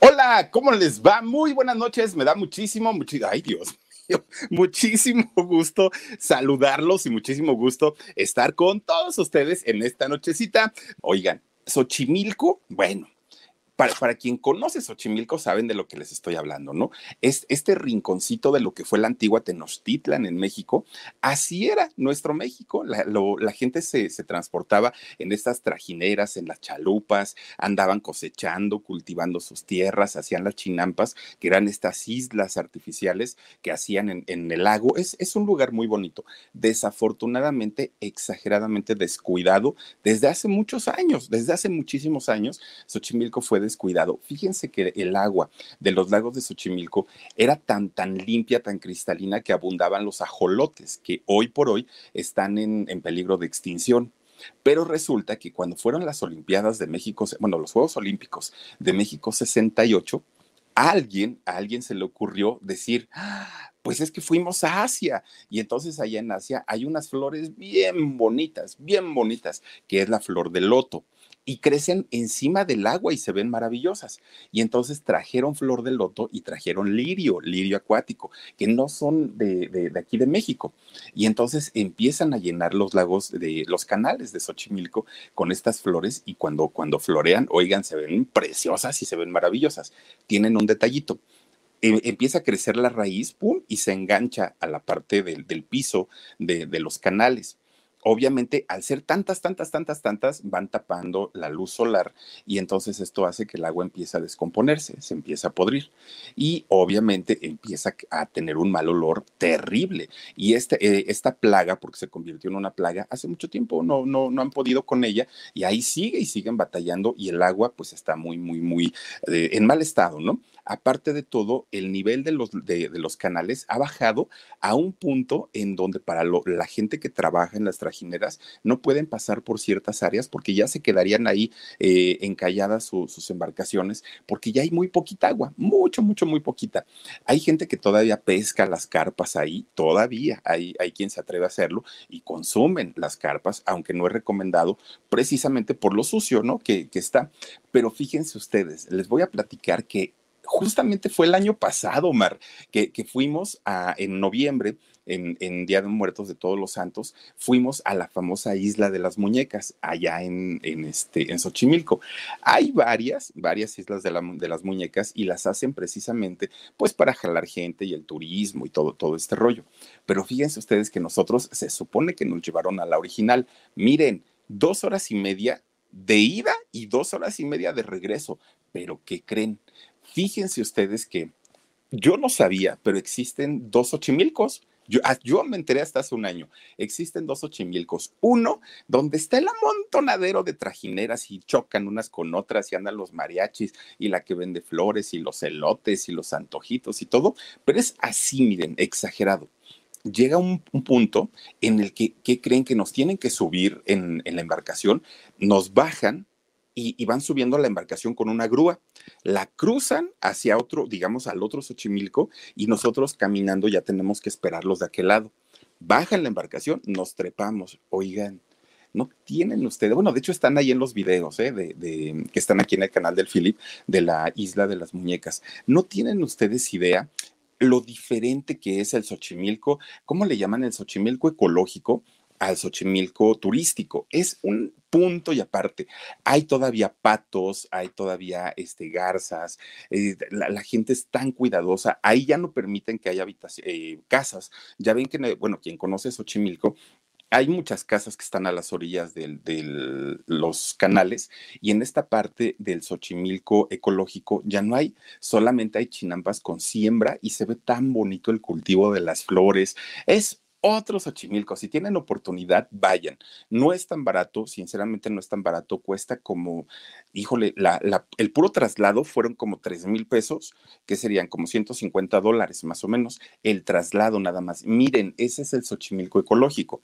Hola, ¿cómo les va? Muy buenas noches. Me da muchísimo, muchi- ay Dios mío, muchísimo gusto saludarlos y muchísimo gusto estar con todos ustedes en esta nochecita. Oigan, Xochimilco, bueno. Para, para quien conoce Xochimilco saben de lo que les estoy hablando, ¿no? Es este rinconcito de lo que fue la antigua Tenochtitlan en México. Así era nuestro México. La, gente se, se transportaba en estas trajineras, en las chalupas, andaban cosechando, cultivando sus tierras, hacían las chinampas, que eran estas islas artificiales que hacían en, en el lago. Es, es un lugar muy bonito. Desafortunadamente, exageradamente descuidado desde hace muchos años, desde hace muchísimos años, Xochimilco fue descuidado. Fíjense que el agua de los lagos de Xochimilco era tan, tan limpia, tan cristalina que abundaban los ajolotes, que hoy por hoy están en, en peligro de extinción. Pero resulta que cuando fueron las Olimpiadas de México, bueno, los Juegos Olímpicos de México 68, a alguien, a alguien se le ocurrió decir, "Ah, pues es que fuimos a Asia y entonces allá en Asia hay unas flores bien bonitas, bien bonitas, que es la flor de loto y crecen encima del agua y se ven maravillosas. Y entonces trajeron flor de loto y trajeron lirio, lirio acuático, que no son de, de- aquí de México. Y entonces empiezan a llenar los lagos de los canales de Xochimilco con estas flores y cuando, cuando florean, oigan, se ven preciosas y se ven maravillosas. Tienen un detallito. em- empieza a crecer la raíz, pum, y se engancha a la parte del, del piso de, de los canales. Obviamente, al ser tantas, tantas, tantas, tantas, van tapando la luz solar y entonces esto hace que el agua empiece a descomponerse, se empieza a podrir y obviamente empieza a tener un mal olor terrible. Y este, eh, esta plaga, porque se convirtió en una plaga hace mucho tiempo, no, no, no han podido con ella y ahí sigue y siguen batallando y el agua pues está muy, muy, muy eh, en mal estado, ¿no? Aparte de todo, el nivel de los, de, los canales ha bajado a un punto en donde para la gente que trabaja en las trajineras no pueden pasar por ciertas áreas porque ya se quedarían ahí eh, encalladas su- sus embarcaciones porque ya hay muy poquita agua, mucho, mucho, muy poquita. Hay gente que todavía pesca las carpas ahí, todavía hay, hay quien se atreve a hacerlo y consumen las carpas, aunque no es recomendado precisamente por lo sucio, ¿no? Que, que está. Pero fíjense ustedes, les voy a platicar que justamente fue el año pasado, Omar, que, que fuimos a, en noviembre, en, en Día de Muertos de Todos los Santos, fuimos a la famosa Isla de las Muñecas, allá en, en, este, en Xochimilco. Hay varias, varias islas de, de las muñecas y las hacen precisamente pues para jalar gente y el turismo y todo, todo este rollo. Pero fíjense ustedes que nosotros se supone que nos llevaron a la original. Miren, dos horas y media de ida y dos horas y media de regreso. Pero ¿qué creen? Fíjense ustedes que yo no sabía, pero existen dos Xochimilcos. Yo, ah, yo me enteré hasta hace un año. Existen dos Xochimilcos. Uno, donde está el amontonadero de trajineras y chocan unas con otras y andan los mariachis y la que vende flores y los elotes y los antojitos y todo. Pero es así, miren, exagerado. Llega un, un punto en el que, ¿qué creen que nos tienen que subir en la embarcación? Nos bajan y, van subiendo la embarcación con una grúa. La cruzan hacia otro, digamos, al otro Xochimilco y nosotros caminando ya tenemos que esperarlos de aquel lado. Bajan la embarcación, nos trepamos. Oigan, no tienen ustedes, bueno, de hecho están ahí en los videos ¿eh? de, de- que están aquí en el canal del Philip de la Isla de las Muñecas. No tienen ustedes idea lo diferente que es el Xochimilco, ¿cómo le llaman el Xochimilco ecológico? al Xochimilco turístico. Es un punto y aparte. Hay todavía patos, hay todavía este, garzas, eh, la, gente es tan cuidadosa, ahí ya no permiten que haya eh, casas. Ya ven que, bueno, quien conoce Xochimilco, hay muchas casas que están a las orillas de los canales y en esta parte del Xochimilco ecológico ya no hay, solamente hay chinampas con siembra y se ve tan bonito el cultivo de las flores. Es otros Xochimilco. Si tienen oportunidad, vayan. No es tan barato, sinceramente no es tan barato, cuesta como, híjole, el puro traslado fueron como 3 mil pesos, que serían como 150 dólares más o menos, el traslado nada más. Miren, ese es el Xochimilco ecológico.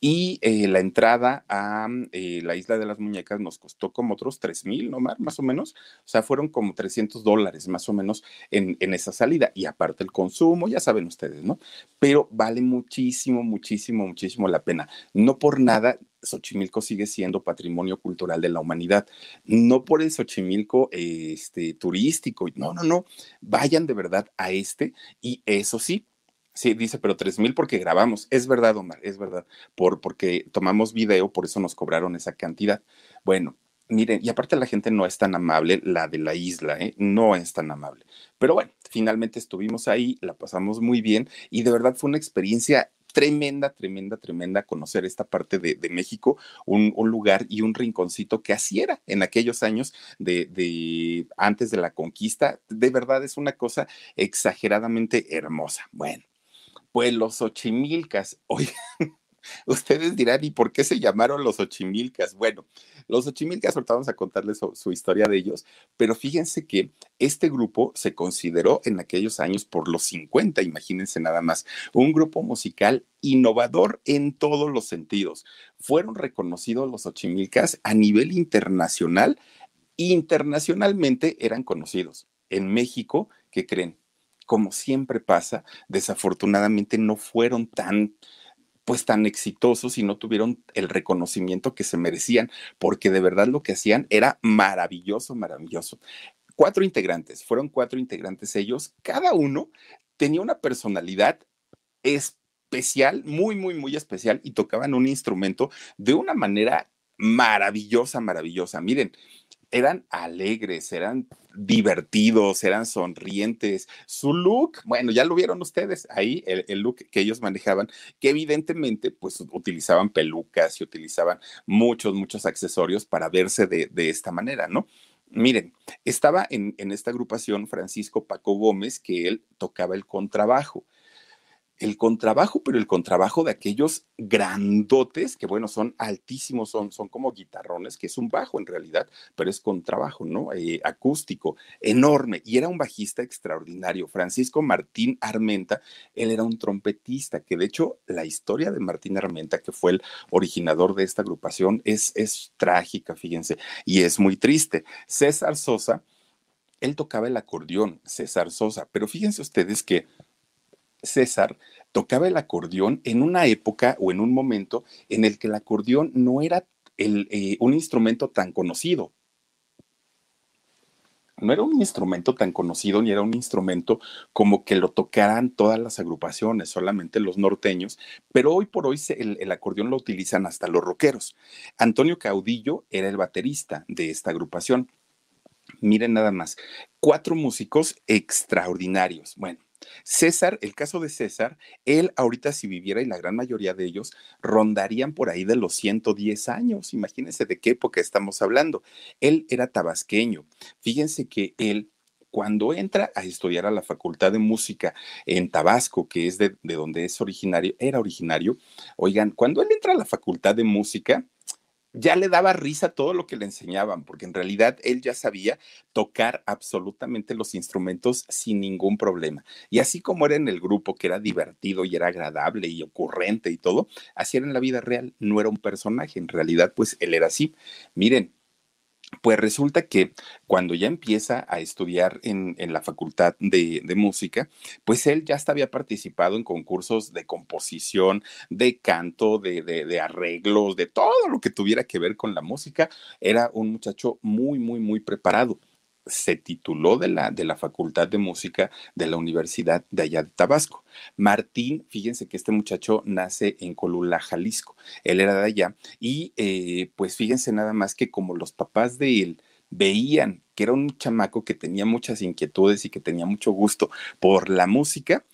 Y eh, la entrada a eh, la isla de las muñecas nos costó como otros 3 mil, ¿no, Más o menos. O sea, fueron como 300 dólares más o menos en, en esa salida. Y aparte el consumo, ya saben ustedes, ¿no? Pero vale muchísimo muchísimo, muchísimo, muchísimo la pena. No por nada, Xochimilco sigue siendo patrimonio cultural de la humanidad. No por el Xochimilco este, turístico, no, no, no. Vayan de verdad a este y eso sí, Sí, dice, pero tres mil porque grabamos. Es verdad, Omar, es verdad. Por, porque tomamos video, por eso nos cobraron esa cantidad. Bueno, miren, y aparte la gente no es tan amable, la de la isla, ¿eh? no es tan amable. Pero bueno, finalmente estuvimos ahí, la pasamos muy bien y de verdad fue una experiencia tremenda, tremenda, tremenda conocer esta parte de, México, un, lugar y un rinconcito que así era en aquellos años de, antes de la conquista. De verdad es una cosa exageradamente hermosa. Bueno, pues los Ochimilcas, oigan. Ustedes dirán, ¿y por qué se llamaron los Ochimilcas? Bueno, los Ochimilcas, ahorita vamos a contarles su, historia de ellos, pero fíjense que este grupo se consideró en aquellos años por los 50, imagínense nada más, un grupo musical innovador en todos los sentidos. Fueron reconocidos los Ochimilcas a nivel internacional, internacionalmente eran conocidos. En México, ¿qué creen? Como siempre pasa, desafortunadamente no fueron tan pues tan exitosos y no tuvieron el reconocimiento que se merecían, porque de verdad lo que hacían era maravilloso, maravilloso. Cuatro integrantes, fueron cuatro integrantes ellos, cada uno tenía una personalidad especial, muy, muy, muy especial y tocaban un instrumento de una manera maravillosa, maravillosa. Miren, eran alegres, eran divertidos, eran sonrientes. Su look, bueno, ya lo vieron ustedes ahí, el, look que ellos manejaban, que evidentemente pues utilizaban pelucas y utilizaban muchos, muchos accesorios para verse de, esta manera, ¿no? Miren, estaba en, en, esta agrupación Francisco Paco Gómez, que él tocaba el contrabajo el contrabajo, pero el contrabajo de aquellos grandotes que, bueno, son altísimos, son, son como guitarrones, que es un bajo en realidad, pero es contrabajo, ¿no? Eh, acústico, enorme. Y era un bajista extraordinario. Francisco Martín Armenta, él era un trompetista, que de hecho la historia de Martín Armenta, que fue el originador de esta agrupación, es, es trágica, fíjense, y es muy triste. César Sosa, él tocaba el acordeón, César Sosa, pero fíjense ustedes que César tocaba el acordeón en una época o en un momento en el que el acordeón no era eh, un instrumento tan conocido. No era un instrumento tan conocido ni era un instrumento como que lo tocaran todas las agrupaciones, solamente los norteños, pero hoy por hoy el, el acordeón lo utilizan hasta los rockeros. Antonio Caudillo era el baterista de esta agrupación. Miren nada más, cuatro músicos extraordinarios. Bueno, César, el caso de César, él ahorita si viviera y la gran mayoría de ellos rondarían por ahí de los 110 años. Imagínense de qué época estamos hablando. Él era tabasqueño. Fíjense que él cuando entra a estudiar a la Facultad de Música en Tabasco, que es de, de, donde es originario, era originario, oigan, cuando él entra a la Facultad de Música, ya le daba risa todo lo que le enseñaban, porque en realidad él ya sabía tocar absolutamente los instrumentos sin ningún problema. Y así como era en el grupo, que era divertido y era agradable y ocurrente y todo, así era en la vida real, no era un personaje, en realidad pues él era así. Miren, pues resulta que cuando ya empieza a estudiar en, la facultad de, música, pues él ya había participado en concursos de composición, de canto, de, de, arreglos, de todo lo que tuviera que ver con la música. Era un muchacho muy, muy, muy preparado. Se tituló de la, de la Facultad de Música de la Universidad de allá de Tabasco. Martín, fíjense que este muchacho nace en Colula, Jalisco. Él era de allá y eh, pues fíjense nada más que como los papás de él veían que era un chamaco que tenía muchas inquietudes y que tenía mucho gusto por la música,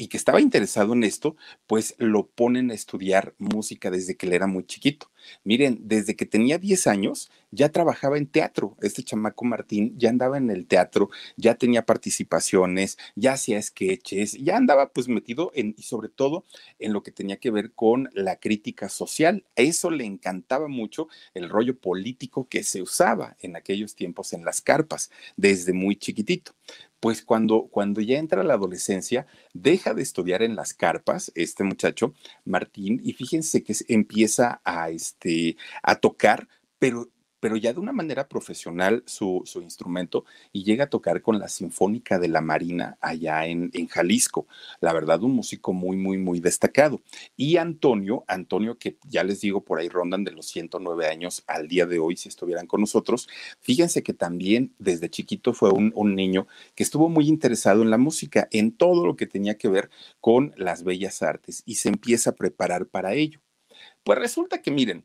y que estaba interesado en esto, pues lo ponen a estudiar música desde que él era muy chiquito. Miren, desde que tenía 10 años ya trabajaba en teatro. Este chamaco Martín ya andaba en el teatro, ya tenía participaciones, ya hacía sketches, ya andaba pues metido en, y sobre todo en lo que tenía que ver con la crítica social. A eso le encantaba mucho el rollo político que se usaba en aquellos tiempos en las carpas, desde muy chiquitito pues cuando, cuando ya entra la adolescencia, deja de estudiar en las carpas, este muchacho, Martín, y fíjense que empieza a, este, a tocar, pero pero ya de una manera profesional su, su, instrumento y llega a tocar con la Sinfónica de la Marina allá en, en, Jalisco. La verdad, un músico muy, muy, muy destacado. Y Antonio, Antonio, que ya les digo, por ahí rondan de los 109 años al día de hoy, si estuvieran con nosotros, fíjense que también desde chiquito fue un, un niño que estuvo muy interesado en la música, en todo lo que tenía que ver con las bellas artes y se empieza a preparar para ello. Pues resulta que miren,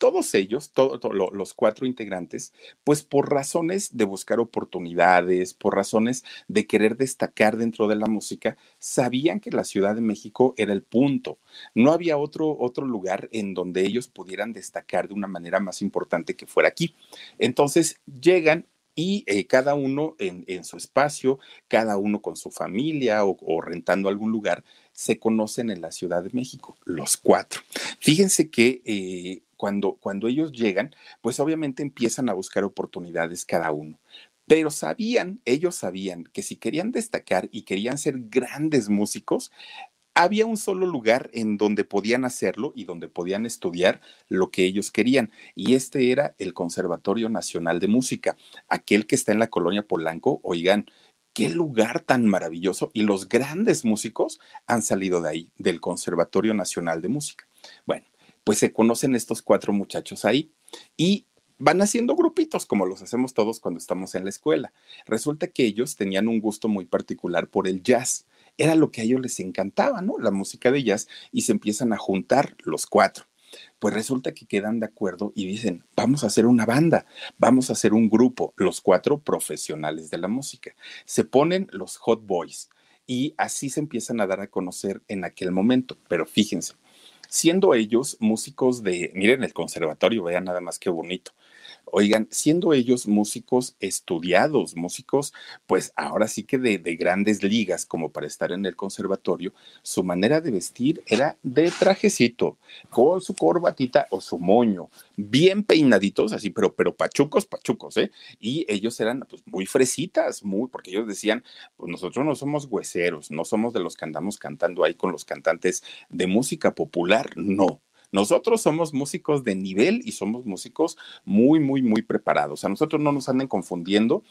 todos ellos, los cuatro integrantes, pues por razones de buscar oportunidades, por razones de querer destacar dentro de la música, sabían que la Ciudad de México era el punto. No había otro, otro lugar en donde ellos pudieran destacar de una manera más importante que fuera aquí. Entonces llegan y eh, cada uno en, su espacio, cada uno con su familia o, rentando algún lugar, se conocen en la Ciudad de México, los cuatro. Fíjense que eh, cuando, ellos llegan, pues obviamente empiezan a buscar oportunidades cada uno. Pero sabían, ellos sabían que si querían destacar y querían ser grandes músicos, había un solo lugar en donde podían hacerlo y donde podían estudiar lo que ellos querían. Y este era el Conservatorio Nacional de Música, aquel que está en la colonia Polanco. Oigan, qué lugar tan maravilloso. Y los grandes músicos han salido de ahí, del Conservatorio Nacional de Música. Bueno, pues se conocen estos cuatro muchachos ahí y van haciendo grupitos como los hacemos todos cuando estamos en la escuela. Resulta que ellos tenían un gusto muy particular por el jazz. Era lo que a ellos les encantaba, ¿no? La música de jazz y se empiezan a juntar los cuatro. Pues resulta que quedan de acuerdo y dicen, vamos a hacer una banda, vamos a hacer un grupo, los cuatro profesionales de la música. Se ponen los Hot Boys y así se empiezan a dar a conocer en aquel momento. Pero fíjense, siendo ellos músicos de, miren el conservatorio, vean nada más qué bonito. Oigan, siendo ellos músicos estudiados, músicos, pues ahora sí que de, grandes ligas, como para estar en el conservatorio, su manera de vestir era de trajecito, con su corbatita o su moño, bien peinaditos, así, pero, pero pachucos, pachucos, ¿eh? Y ellos eran pues muy fresitas, muy, porque ellos decían, pues nosotros no somos hueseros, no somos de los que andamos cantando ahí con los cantantes de música popular, no nosotros somos músicos de nivel y somos músicos muy, muy, muy preparados. A nosotros no nos anden confundiendo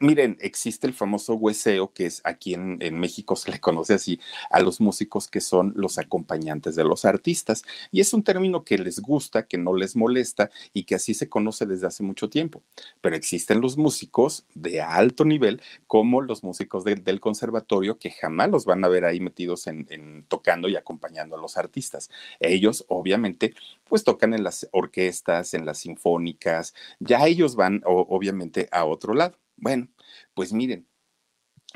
miren, existe el famoso hueseo, que es aquí en, México se le conoce así a los músicos que son los acompañantes de los artistas. Y es un término que les gusta, que no les molesta y que así se conoce desde hace mucho tiempo. Pero existen los músicos de alto nivel, como los músicos del conservatorio, que jamás los van a ver ahí metidos en, en tocando y acompañando a los artistas. Ellos, obviamente, pues tocan en las orquestas, en las sinfónicas, ya ellos van, obviamente, a otro lado. Bueno, pues miren,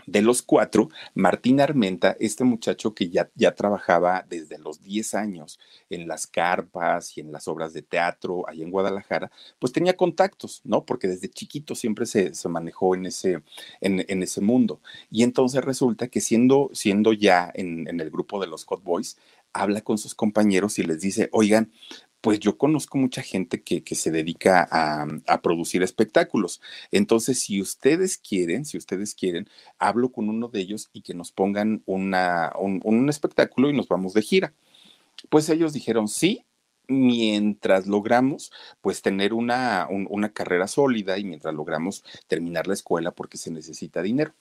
de los cuatro, Martín Armenta, este muchacho que ya, ya trabajaba desde los 10 años en las carpas y en las obras de teatro allá en Guadalajara, pues tenía contactos, ¿no? Porque desde chiquito siempre se, se manejó en ese, en, en, ese mundo. Y entonces resulta que siendo, siendo ya en, en el grupo de los Hot Boys, habla con sus compañeros y les dice, oigan, pues yo conozco mucha gente que, que se dedica a, a, producir espectáculos. Entonces, si ustedes quieren, si ustedes quieren, hablo con uno de ellos y que nos pongan una, un, un espectáculo y nos vamos de gira. Pues ellos dijeron sí, mientras logramos pues tener una, un, una carrera sólida y mientras logramos terminar la escuela porque se necesita dinero.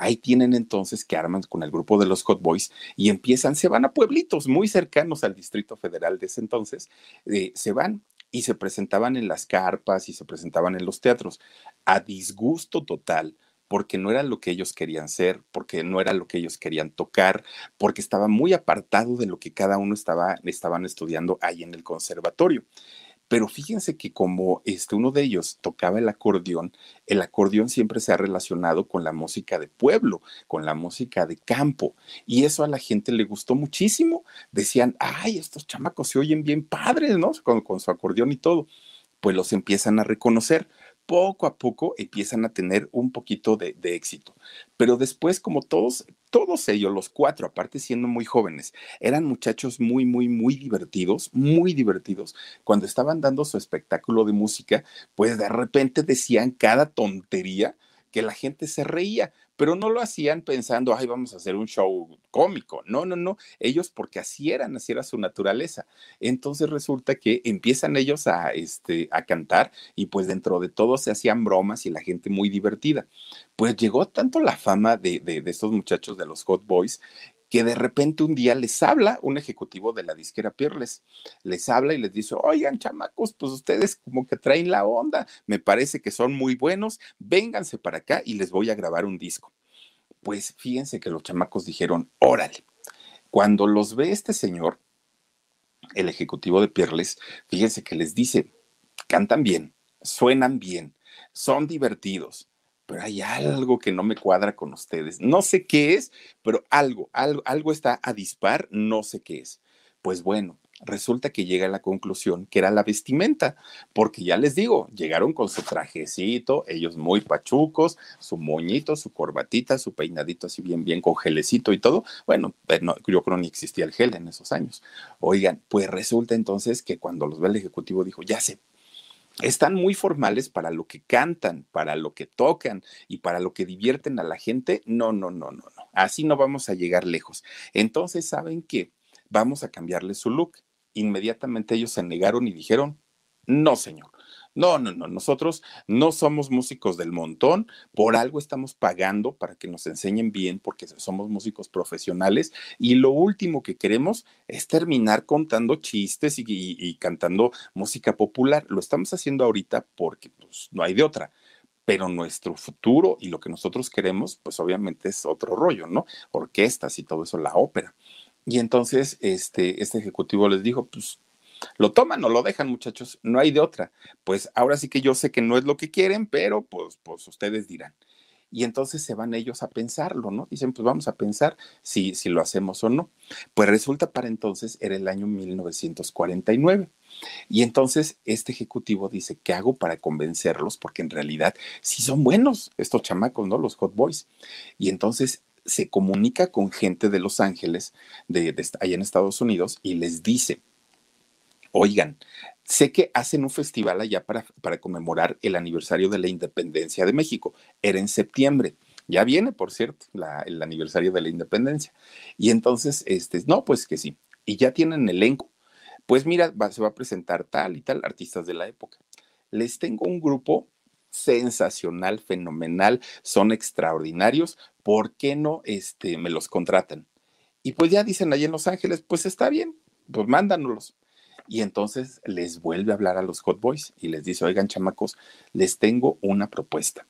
Ahí tienen entonces que arman con el grupo de los Hot Boys y empiezan, se van a pueblitos muy cercanos al Distrito Federal de ese entonces, eh, se van y se presentaban en las carpas y se presentaban en los teatros a disgusto total porque no era lo que ellos querían ser, porque no era lo que ellos querían tocar, porque estaba muy apartado de lo que cada uno estaba, estaban estudiando ahí en el conservatorio. Pero fíjense que como este, uno de ellos tocaba el acordeón, el acordeón siempre se ha relacionado con la música de pueblo, con la música de campo. Y eso a la gente le gustó muchísimo. Decían, ay, estos chamacos se oyen bien padres, ¿no? Con, con su acordeón y todo. Pues los empiezan a reconocer poco a poco empiezan a tener un poquito de, de, éxito. Pero después, como todos, todos ellos, los cuatro, aparte siendo muy jóvenes, eran muchachos muy, muy, muy divertidos, muy divertidos. Cuando estaban dando su espectáculo de música, pues de repente decían cada tontería que la gente se reía, pero no lo hacían pensando, ay, vamos a hacer un show cómico. No, no, no. Ellos porque así eran, así era su naturaleza. Entonces resulta que empiezan ellos a, este, a cantar y pues dentro de todo se hacían bromas y la gente muy divertida. Pues llegó tanto la fama de, de, de estos muchachos de los Hot Boys que de repente un día les habla un ejecutivo de la disquera Peerless, les habla y les dice, oigan chamacos, pues ustedes como que traen la onda, me parece que son muy buenos, vénganse para acá y les voy a grabar un disco. Pues fíjense que los chamacos dijeron, órale, cuando los ve este señor, el ejecutivo de Peerless, fíjense que les dice, cantan bien, suenan bien, son divertidos, pero hay algo que no me cuadra con ustedes. No sé qué es, pero algo, algo, algo está a dispar, no sé qué es. Pues bueno, resulta que llega a la conclusión que era la vestimenta, porque ya les digo, llegaron con su trajecito, ellos muy pachucos, su moñito, su corbatita, su peinadito así bien, bien con gelecito y todo. Bueno, eh, no, yo creo ni existía el gel en esos años. Oigan, pues resulta entonces que cuando los ve el ejecutivo dijo, ya sé, están muy formales para lo que cantan, para lo que tocan y para lo que divierten a la gente. No, no, no, no, no. Así no vamos a llegar lejos. Entonces, ¿saben qué? Vamos a cambiarle su look. Inmediatamente ellos se negaron y dijeron, no, señor. No, no, no, nosotros no somos músicos del montón, por algo estamos pagando para que nos enseñen bien, porque somos músicos profesionales y lo último que queremos es terminar contando chistes y, cantando música popular. Lo estamos haciendo ahorita porque pues, no hay de otra pero nuestro futuro y lo que nosotros queremos, pues obviamente es otro rollo, ¿no? Orquestas y todo eso, la ópera. Y entonces este, este ejecutivo les dijo, pues lo toman o lo dejan, muchachos, no hay de otra. Pues ahora sí que yo sé que no es lo que quieren, pero pues, pues ustedes dirán. Y entonces se van ellos a pensarlo, ¿no? Dicen, pues vamos a pensar si, si lo hacemos o no. Pues resulta para entonces era el año 1949. Y entonces este ejecutivo dice, ¿qué hago para convencerlos? Porque en realidad sí son buenos estos chamacos, ¿no? Los hot boys. Y entonces se comunica con gente de Los Ángeles, de, allá en Estados Unidos, y les dice, Oigan, sé que hacen un festival allá para, para conmemorar el aniversario de la independencia de México. Era en septiembre. Ya viene, por cierto, el aniversario de la independencia. Y entonces, este, no, pues que sí. Y ya tienen elenco. Pues mira, se va a presentar tal y tal artistas de la época. Les tengo un grupo sensacional, fenomenal, son extraordinarios. ¿Por qué no este, me los contratan? Y pues ya dicen allá en Los Ángeles, pues está bien, pues mándanos. Y entonces les vuelve a hablar a los Hot Boys y les dice, oigan chamacos, les tengo una propuesta.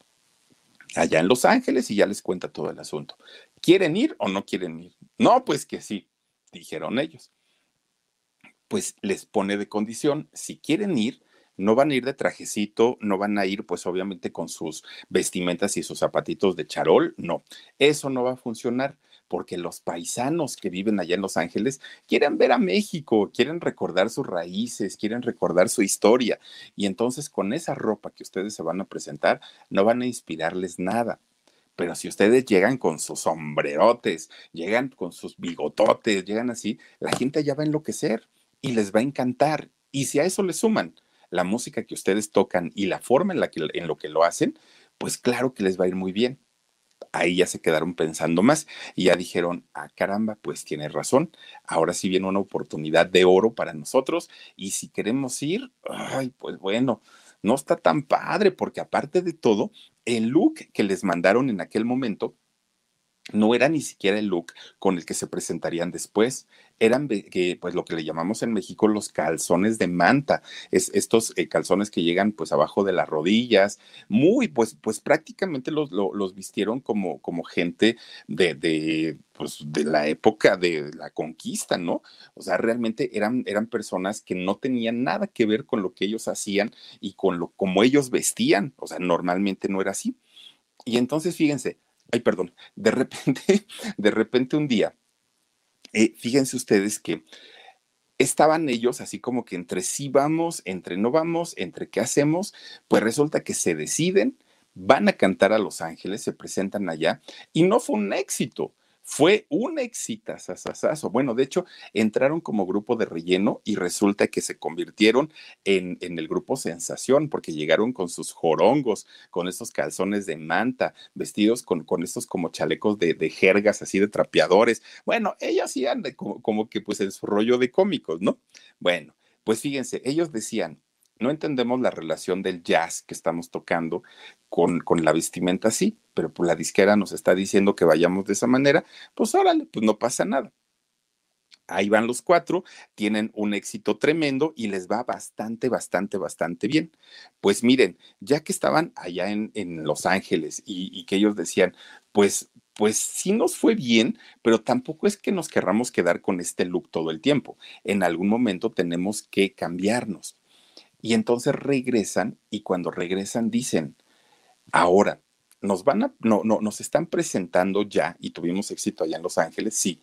Allá en Los Ángeles y ya les cuenta todo el asunto. ¿Quieren ir o no quieren ir? No, pues que sí, dijeron ellos. Pues les pone de condición, si quieren ir, no van a ir de trajecito, no van a ir pues obviamente con sus vestimentas y sus zapatitos de charol, no, eso no va a funcionar porque los paisanos que viven allá en Los Ángeles quieren ver a México, quieren recordar sus raíces, quieren recordar su historia. Y entonces con esa ropa que ustedes se van a presentar, no van a inspirarles nada. Pero si ustedes llegan con sus sombrerotes, llegan con sus bigototes, llegan así, la gente allá va a enloquecer y les va a encantar. Y si a eso le suman la música que ustedes tocan y la forma en la que en lo que lo hacen, pues claro que les va a ir muy bien. Ahí ya se quedaron pensando más y ya dijeron, ah, caramba, pues tiene razón, ahora sí viene una oportunidad de oro para nosotros y si queremos ir, ay, pues bueno, no está tan padre porque aparte de todo, el look que les mandaron en aquel momento no era ni siquiera el look con el que se presentarían después. Eran que, pues lo que le llamamos en México los calzones de manta, es estos eh, calzones que llegan pues abajo de las rodillas, muy pues pues prácticamente los, los, vistieron como como gente de, de pues de la época de la conquista, ¿no? O sea, realmente eran eran personas que no tenían nada que ver con lo que ellos hacían y con lo como ellos vestían, o sea, normalmente no era así. Y entonces fíjense, ay, perdón, de repente, de repente un día, eh, fíjense ustedes que estaban ellos así como que entre sí vamos, entre no vamos, entre qué hacemos, pues resulta que se deciden, van a cantar a Los Ángeles, se presentan allá y no fue un éxito. Fue un exitazazazo. Bueno, de hecho, entraron como grupo de relleno y resulta que se convirtieron en, en, el grupo Sensación, porque llegaron con sus jorongos, con esos calzones de manta, vestidos con, con estos como chalecos de, de jergas, así de trapeadores. Bueno, ellos hacían como, como que pues en su rollo de cómicos, ¿no? Bueno, pues fíjense, ellos decían, no entendemos la relación del jazz que estamos tocando con, con la vestimenta así, pero pues la disquera nos está diciendo que vayamos de esa manera, pues órale, pues no pasa nada. Ahí van los cuatro, tienen un éxito tremendo y les va bastante, bastante, bastante bien. Pues miren, ya que estaban allá en, en Los Ángeles y, y que ellos decían, pues pues sí nos fue bien, pero tampoco es que nos querramos quedar con este look todo el tiempo. En algún momento tenemos que cambiarnos. Y entonces regresan y cuando regresan dicen, ahora, nos van a, no, no, nos están presentando ya y tuvimos éxito allá en Los Ángeles, sí,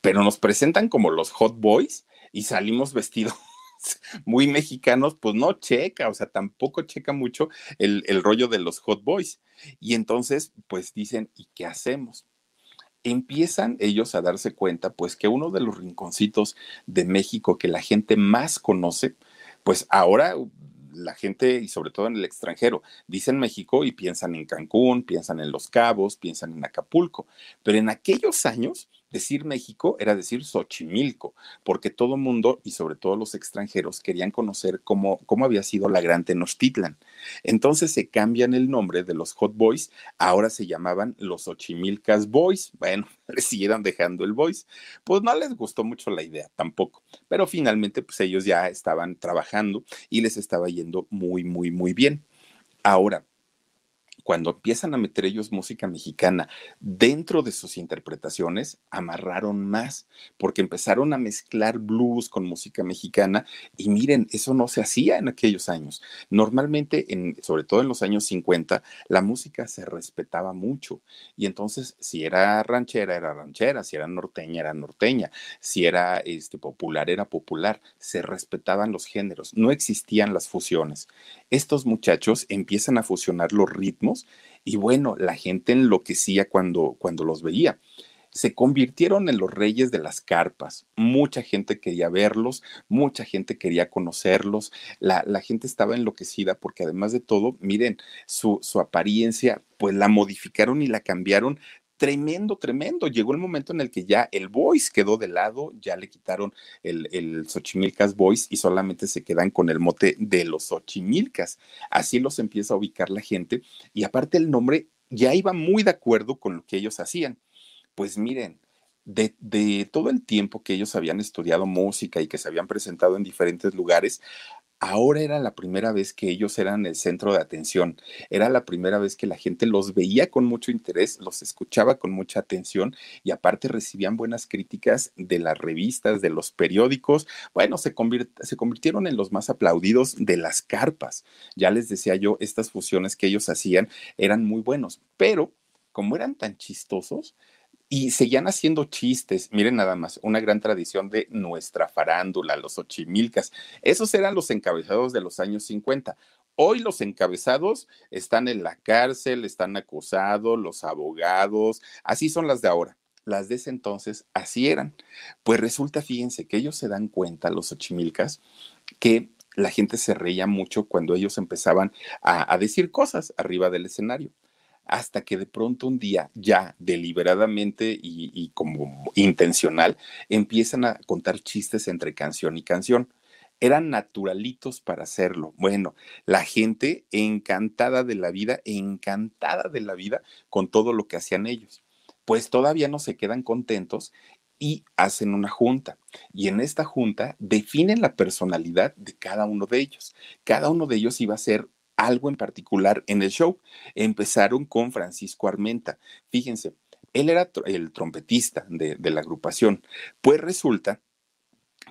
pero nos presentan como los hot boys y salimos vestidos muy mexicanos, pues no checa, o sea, tampoco checa mucho el, rollo de los hot boys. Y entonces, pues dicen, ¿y qué hacemos? Empiezan ellos a darse cuenta, pues que uno de los rinconcitos de México que la gente más conoce, pues ahora la gente, y sobre todo en el extranjero, dicen México y piensan en Cancún, piensan en Los Cabos, piensan en Acapulco, pero en aquellos años decir México era decir Xochimilco, porque todo mundo y sobre todo los extranjeros querían conocer cómo, cómo había sido la gran Tenochtitlan. Entonces se cambian el nombre de los Hot Boys, ahora se llamaban los Xochimilcas Boys. Bueno, les siguieron dejando el Boys. Pues no les gustó mucho la idea tampoco, pero finalmente pues ellos ya estaban trabajando y les estaba yendo muy, muy, muy bien. Ahora, cuando empiezan a meter ellos música mexicana dentro de sus interpretaciones, amarraron más, porque empezaron a mezclar blues con música mexicana y miren, eso no se hacía en aquellos años. Normalmente, en, sobre todo en los años 50, la música se respetaba mucho y entonces si era ranchera, era ranchera, si era norteña, era norteña, si era este, popular, era popular, se respetaban los géneros, no existían las fusiones. Estos muchachos empiezan a fusionar los ritmos y bueno, la gente enloquecía cuando, cuando los veía. Se convirtieron en los reyes de las carpas. Mucha gente quería verlos, mucha gente quería conocerlos. La, la gente estaba enloquecida porque además de todo, miren, su, su apariencia, pues la modificaron y la cambiaron tremendo, tremendo. Llegó el momento en el que ya el voice quedó de lado, ya le quitaron el, el Xochimilcas voice y solamente se quedan con el mote de los Xochimilcas. Así los empieza a ubicar la gente y aparte el nombre ya iba muy de acuerdo con lo que ellos hacían. Pues miren, de, de todo el tiempo que ellos habían estudiado música y que se habían presentado en diferentes lugares, Ahora era la primera vez que ellos eran el centro de atención, era la primera vez que la gente los veía con mucho interés, los escuchaba con mucha atención y aparte recibían buenas críticas de las revistas, de los periódicos. Bueno, se, convirtieron en los más aplaudidos de las carpas. Ya les decía yo, estas fusiones que ellos hacían eran muy buenos, pero como eran tan chistosos, y seguían haciendo chistes. Miren nada más, una gran tradición de nuestra farándula, los ochimilcas. Esos eran los encabezados de los años 50. Hoy los encabezados están en la cárcel, están acusados, los abogados, así son las de ahora. Las de ese entonces así eran. Pues resulta, fíjense, que ellos se dan cuenta, los ochimilcas, que la gente se reía mucho cuando ellos empezaban a, a decir cosas arriba del escenario hasta que de pronto un día, ya deliberadamente y, como intencional, empiezan a contar chistes entre canción y canción eran naturalitos para hacerlo. Bueno, la gente encantada de la vida, encantada de la vida con todo lo que hacían ellos. Pues todavía no se quedan contentos y hacen una junta. Y en esta junta definen la personalidad de cada uno de ellos. Cada uno de ellos iba a ser algo en particular en el show. Empezaron con Francisco Armenta. Fíjense, él era el trompetista de, la agrupación. Pues resulta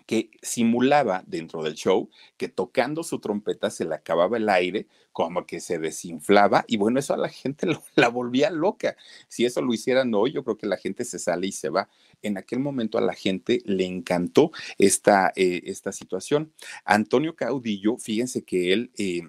que simulaba dentro del show que tocando su trompeta se le acababa el aire, como que se desinflaba, y bueno, eso a la gente la volvía loca. Si eso lo hicieran hoy, yo creo que la gente se sale y se va. En aquel momento a la gente le encantó esta, eh, esta situación. Antonio Caudillo, fíjense que él eh,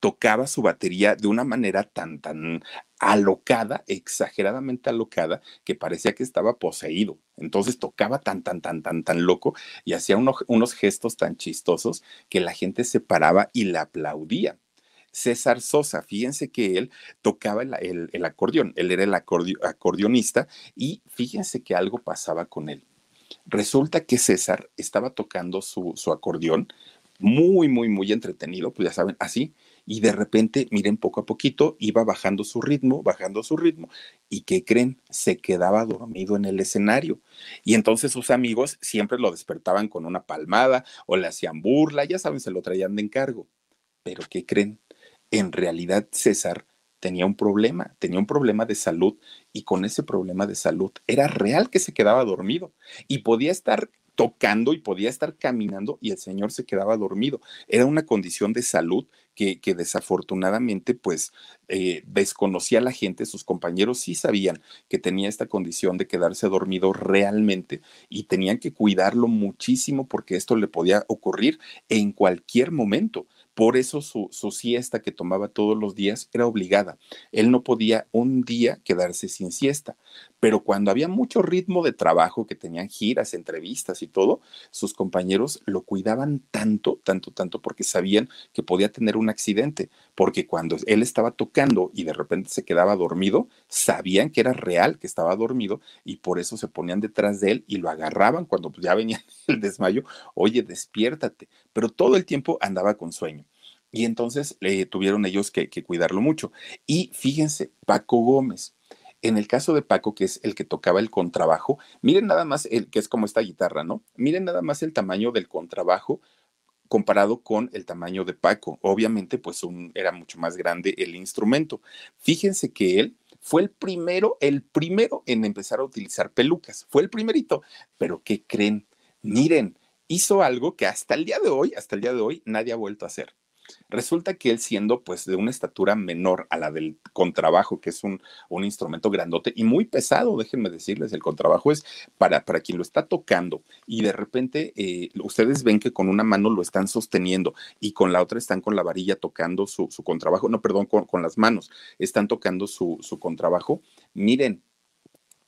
tocaba su batería de una manera tan, tan alocada, exageradamente alocada, que parecía que estaba poseído. Entonces tocaba tan, tan, tan, tan, tan loco y hacía unos gestos tan chistosos que la gente se paraba y le aplaudía. César Sosa, fíjense que él tocaba el, acordeón, él era el acordeonista y fíjense que algo pasaba con él. Resulta que César estaba tocando su, su acordeón muy, muy, muy entretenido, pues ya saben, así, y de repente, miren, poco a poquito iba bajando su ritmo, bajando su ritmo, y ¿qué creen? Se quedaba dormido en el escenario. Y entonces sus amigos siempre lo despertaban con una palmada o le hacían burla, ya saben, se lo traían de encargo. Pero ¿qué creen? En realidad César tenía un problema, tenía un problema de salud y con ese problema de salud era real que se quedaba dormido y podía estar tocando y podía estar caminando y el señor se quedaba dormido. Era una condición de salud que, desafortunadamente pues eh, desconocía a la gente, sus compañeros sí sabían que tenía esta condición de quedarse dormido realmente y tenían que cuidarlo muchísimo porque esto le podía ocurrir en cualquier momento. Por eso su, siesta que tomaba todos los días era obligada. Él no podía un día quedarse sin siesta. Pero cuando había mucho ritmo de trabajo, que tenían giras, entrevistas y todo, sus compañeros lo cuidaban tanto, tanto, tanto, porque sabían que podía tener un accidente. Porque cuando él estaba tocando y de repente se quedaba dormido, sabían que era real que estaba dormido y por eso se ponían detrás de él y lo agarraban cuando ya venía el desmayo. Oye, despiértate. Pero todo el tiempo andaba con sueño. Y entonces le tuvieron ellos que, cuidarlo mucho. Y fíjense, Paco Gómez. En el caso de Paco, que es el que tocaba el contrabajo, miren nada más, el, que es como esta guitarra, ¿no? Miren nada más el tamaño del contrabajo comparado con el tamaño de Paco. Obviamente, pues era mucho más grande el instrumento. Fíjense que él fue el primero, el primero en empezar a utilizar pelucas. Fue el primerito. Pero ¿qué creen? Miren, hizo algo que hasta el día de hoy, hasta el día de hoy, nadie ha vuelto a hacer. Resulta que él siendo pues de una estatura menor a la del contrabajo, que es un, un instrumento grandote y muy pesado, déjenme decirles, el contrabajo es para, para quien lo está tocando y de repente eh, ustedes ven que con una mano lo están sosteniendo y con la otra están con la varilla tocando su, contrabajo, no, perdón, con, con las manos están tocando su contrabajo. Miren,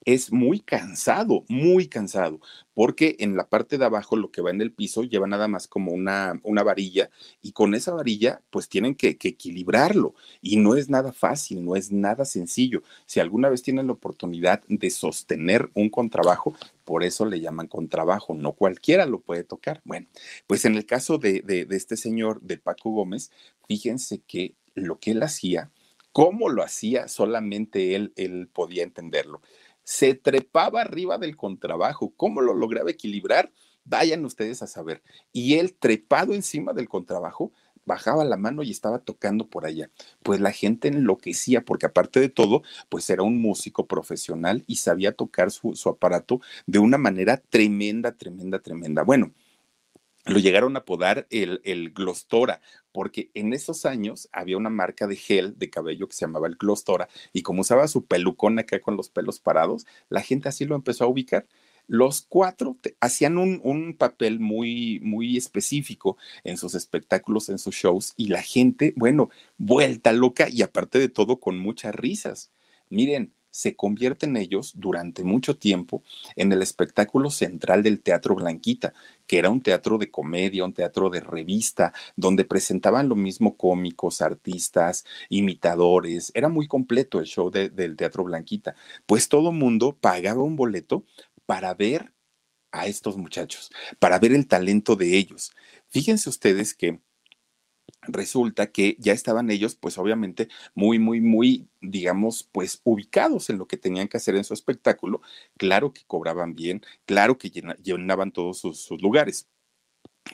es muy cansado, muy cansado, porque en la parte de abajo lo que va en el piso lleva nada más como una, una varilla y con esa varilla pues tienen que, equilibrarlo y no es nada fácil, no es nada sencillo. Si alguna vez tienen la oportunidad de sostener un contrabajo, por eso le llaman contrabajo, no cualquiera lo puede tocar. Bueno, pues en el caso de, de, de este señor, de Paco Gómez, fíjense que lo que él hacía, cómo lo hacía, solamente él, él podía entenderlo se trepaba arriba del contrabajo. ¿Cómo lo lograba equilibrar? Vayan ustedes a saber. Y él trepado encima del contrabajo, bajaba la mano y estaba tocando por allá. Pues la gente enloquecía porque aparte de todo, pues era un músico profesional y sabía tocar su, su aparato de una manera tremenda, tremenda, tremenda. Bueno, lo llegaron a apodar el, el Glostora, porque en esos años había una marca de gel de cabello que se llamaba el Glostora, y como usaba su pelucón acá con los pelos parados, la gente así lo empezó a ubicar. Los cuatro hacían un, un, papel muy, muy específico en sus espectáculos, en sus shows, y la gente, bueno, vuelta loca y aparte de todo con muchas risas. Miren, se convierten ellos durante mucho tiempo en el espectáculo central del Teatro Blanquita, que era un teatro de comedia, un teatro de revista, donde presentaban lo mismo cómicos, artistas, imitadores. Era muy completo el show de, del Teatro Blanquita. Pues todo mundo pagaba un boleto para ver a estos muchachos, para ver el talento de ellos. Fíjense ustedes que resulta que ya estaban ellos, pues obviamente, muy, muy, muy, digamos, pues ubicados en lo que tenían que hacer en su espectáculo. Claro que cobraban bien, claro que llenaban todos sus, lugares.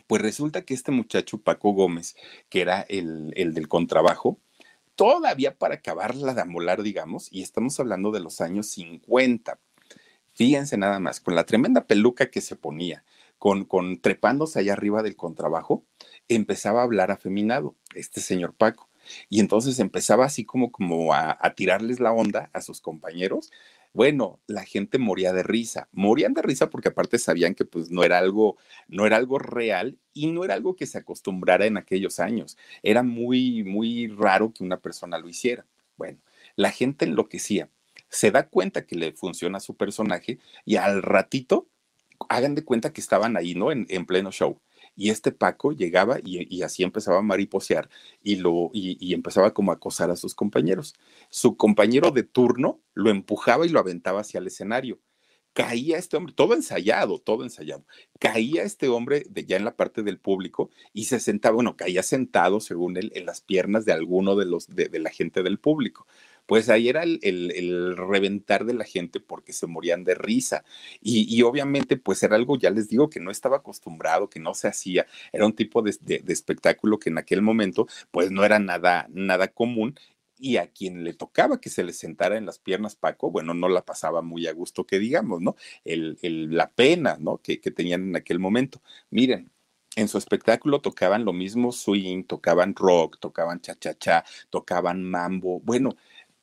Pues resulta que este muchacho, Paco Gómez, que era el, el del contrabajo, todavía para acabarla de amolar, digamos, y estamos hablando de los años 50. Fíjense nada más, con la tremenda peluca que se ponía, con, con trepándose allá arriba del contrabajo, empezaba a hablar afeminado, este señor Paco. Y entonces empezaba así como, como a, a, tirarles la onda a sus compañeros. Bueno, la gente moría de risa, morían de risa porque aparte sabían que pues no era algo, no era algo real y no era algo que se acostumbrara en aquellos años. Era muy, muy raro que una persona lo hiciera. Bueno, la gente enloquecía, se da cuenta que le funciona su personaje y al ratito hagan de cuenta que estaban ahí, ¿no? En, en pleno show y este Paco llegaba y, así empezaba a mariposear y, lo, y, empezaba como a acosar a sus compañeros. Su compañero de turno lo empujaba y lo aventaba hacia el escenario. Caía este hombre, todo ensayado, todo ensayado. Caía este hombre de ya en la parte del público y se sentaba, bueno, caía sentado, según él, en las piernas de alguno de los de la gente del público pues ahí era el, el, reventar de la gente porque se morían de risa. Y, y, obviamente, pues era algo, ya les digo, que no estaba acostumbrado, que no se hacía. Era un tipo de, de, de espectáculo que en aquel momento, pues no era nada, nada común y a quien le tocaba que se le sentara en las piernas Paco, bueno, no la pasaba muy a gusto que digamos, ¿no? El, el, la pena, ¿no? Que, que tenían en aquel momento. Miren, en su espectáculo tocaban lo mismo swing, tocaban rock, tocaban cha-cha-cha, tocaban mambo. Bueno,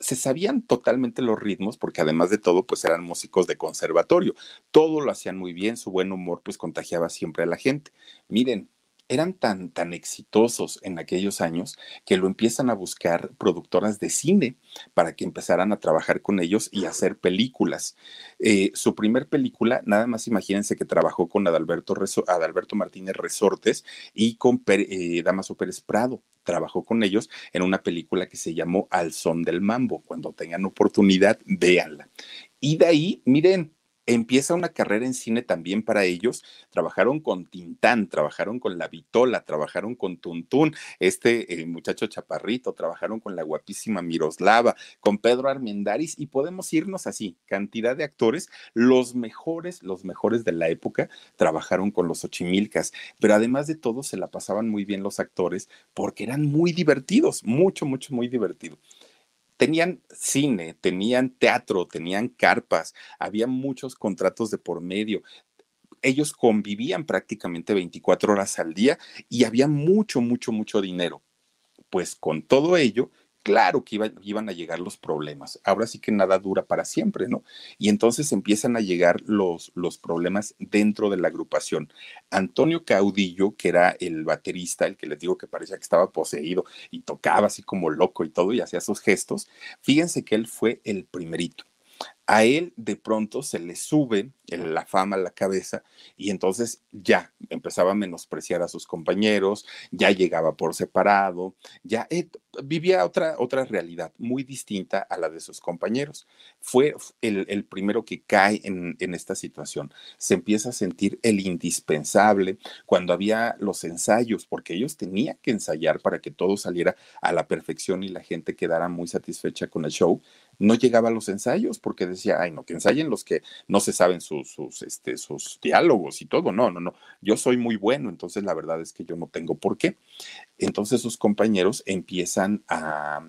se sabían totalmente los ritmos porque además de todo pues eran músicos de conservatorio, todo lo hacían muy bien, su buen humor pues contagiaba siempre a la gente. Miren, eran tan, tan exitosos en aquellos años que lo empiezan a buscar productoras de cine para que empezaran a trabajar con ellos y hacer películas. Eh, su primer película, nada más imagínense que trabajó con Adalberto, Martínez Resortes y con eh, Damaso Pérez Prado. Trabajó con ellos en una película que se llamó Al Son del Mambo. Cuando tengan oportunidad, véanla. Y de ahí, miren, empieza una carrera en cine también para ellos. Trabajaron con Tintán, trabajaron con La Vitola, trabajaron con Tuntún, este eh, muchacho chaparrito, trabajaron con la guapísima Miroslava, con Pedro Armendáriz y podemos irnos así, cantidad de actores, los mejores, los mejores de la época, trabajaron con los Ochimilcas, pero además de todo se la pasaban muy bien los actores porque eran muy divertidos, mucho, mucho, muy divertidos tenían cine, tenían teatro, tenían carpas, había muchos contratos de por medio. Ellos convivían prácticamente 24 horas al día y había mucho, mucho, mucho dinero. Pues con todo ello, claro que iba, iban a llegar los problemas. Ahora sí que nada dura para siempre, ¿no? Y entonces empiezan a llegar los, los problemas dentro de la agrupación. Antonio Caudillo, que era el baterista, el que les digo que parecía que estaba poseído y tocaba así como loco y todo y hacía sus gestos, fíjense que él fue el primerito. A él de pronto se le sube la fama a la cabeza y entonces ya empezaba a menospreciar a sus compañeros, ya llegaba por separado, ya eh, vivía otra, otra realidad muy distinta a la de sus compañeros. Fue el, primero que cae en, en, esta situación. Se empieza a sentir el indispensable cuando había los ensayos, porque ellos tenían que ensayar para que todo saliera a la perfección y la gente quedara muy satisfecha con el show no llegaba a los ensayos porque decía, ay, no, que ensayen los que no se saben sus, sus, este, sus diálogos y todo. No, no, no. Yo soy muy bueno, entonces la verdad es que yo no tengo por qué. Entonces sus compañeros empiezan a,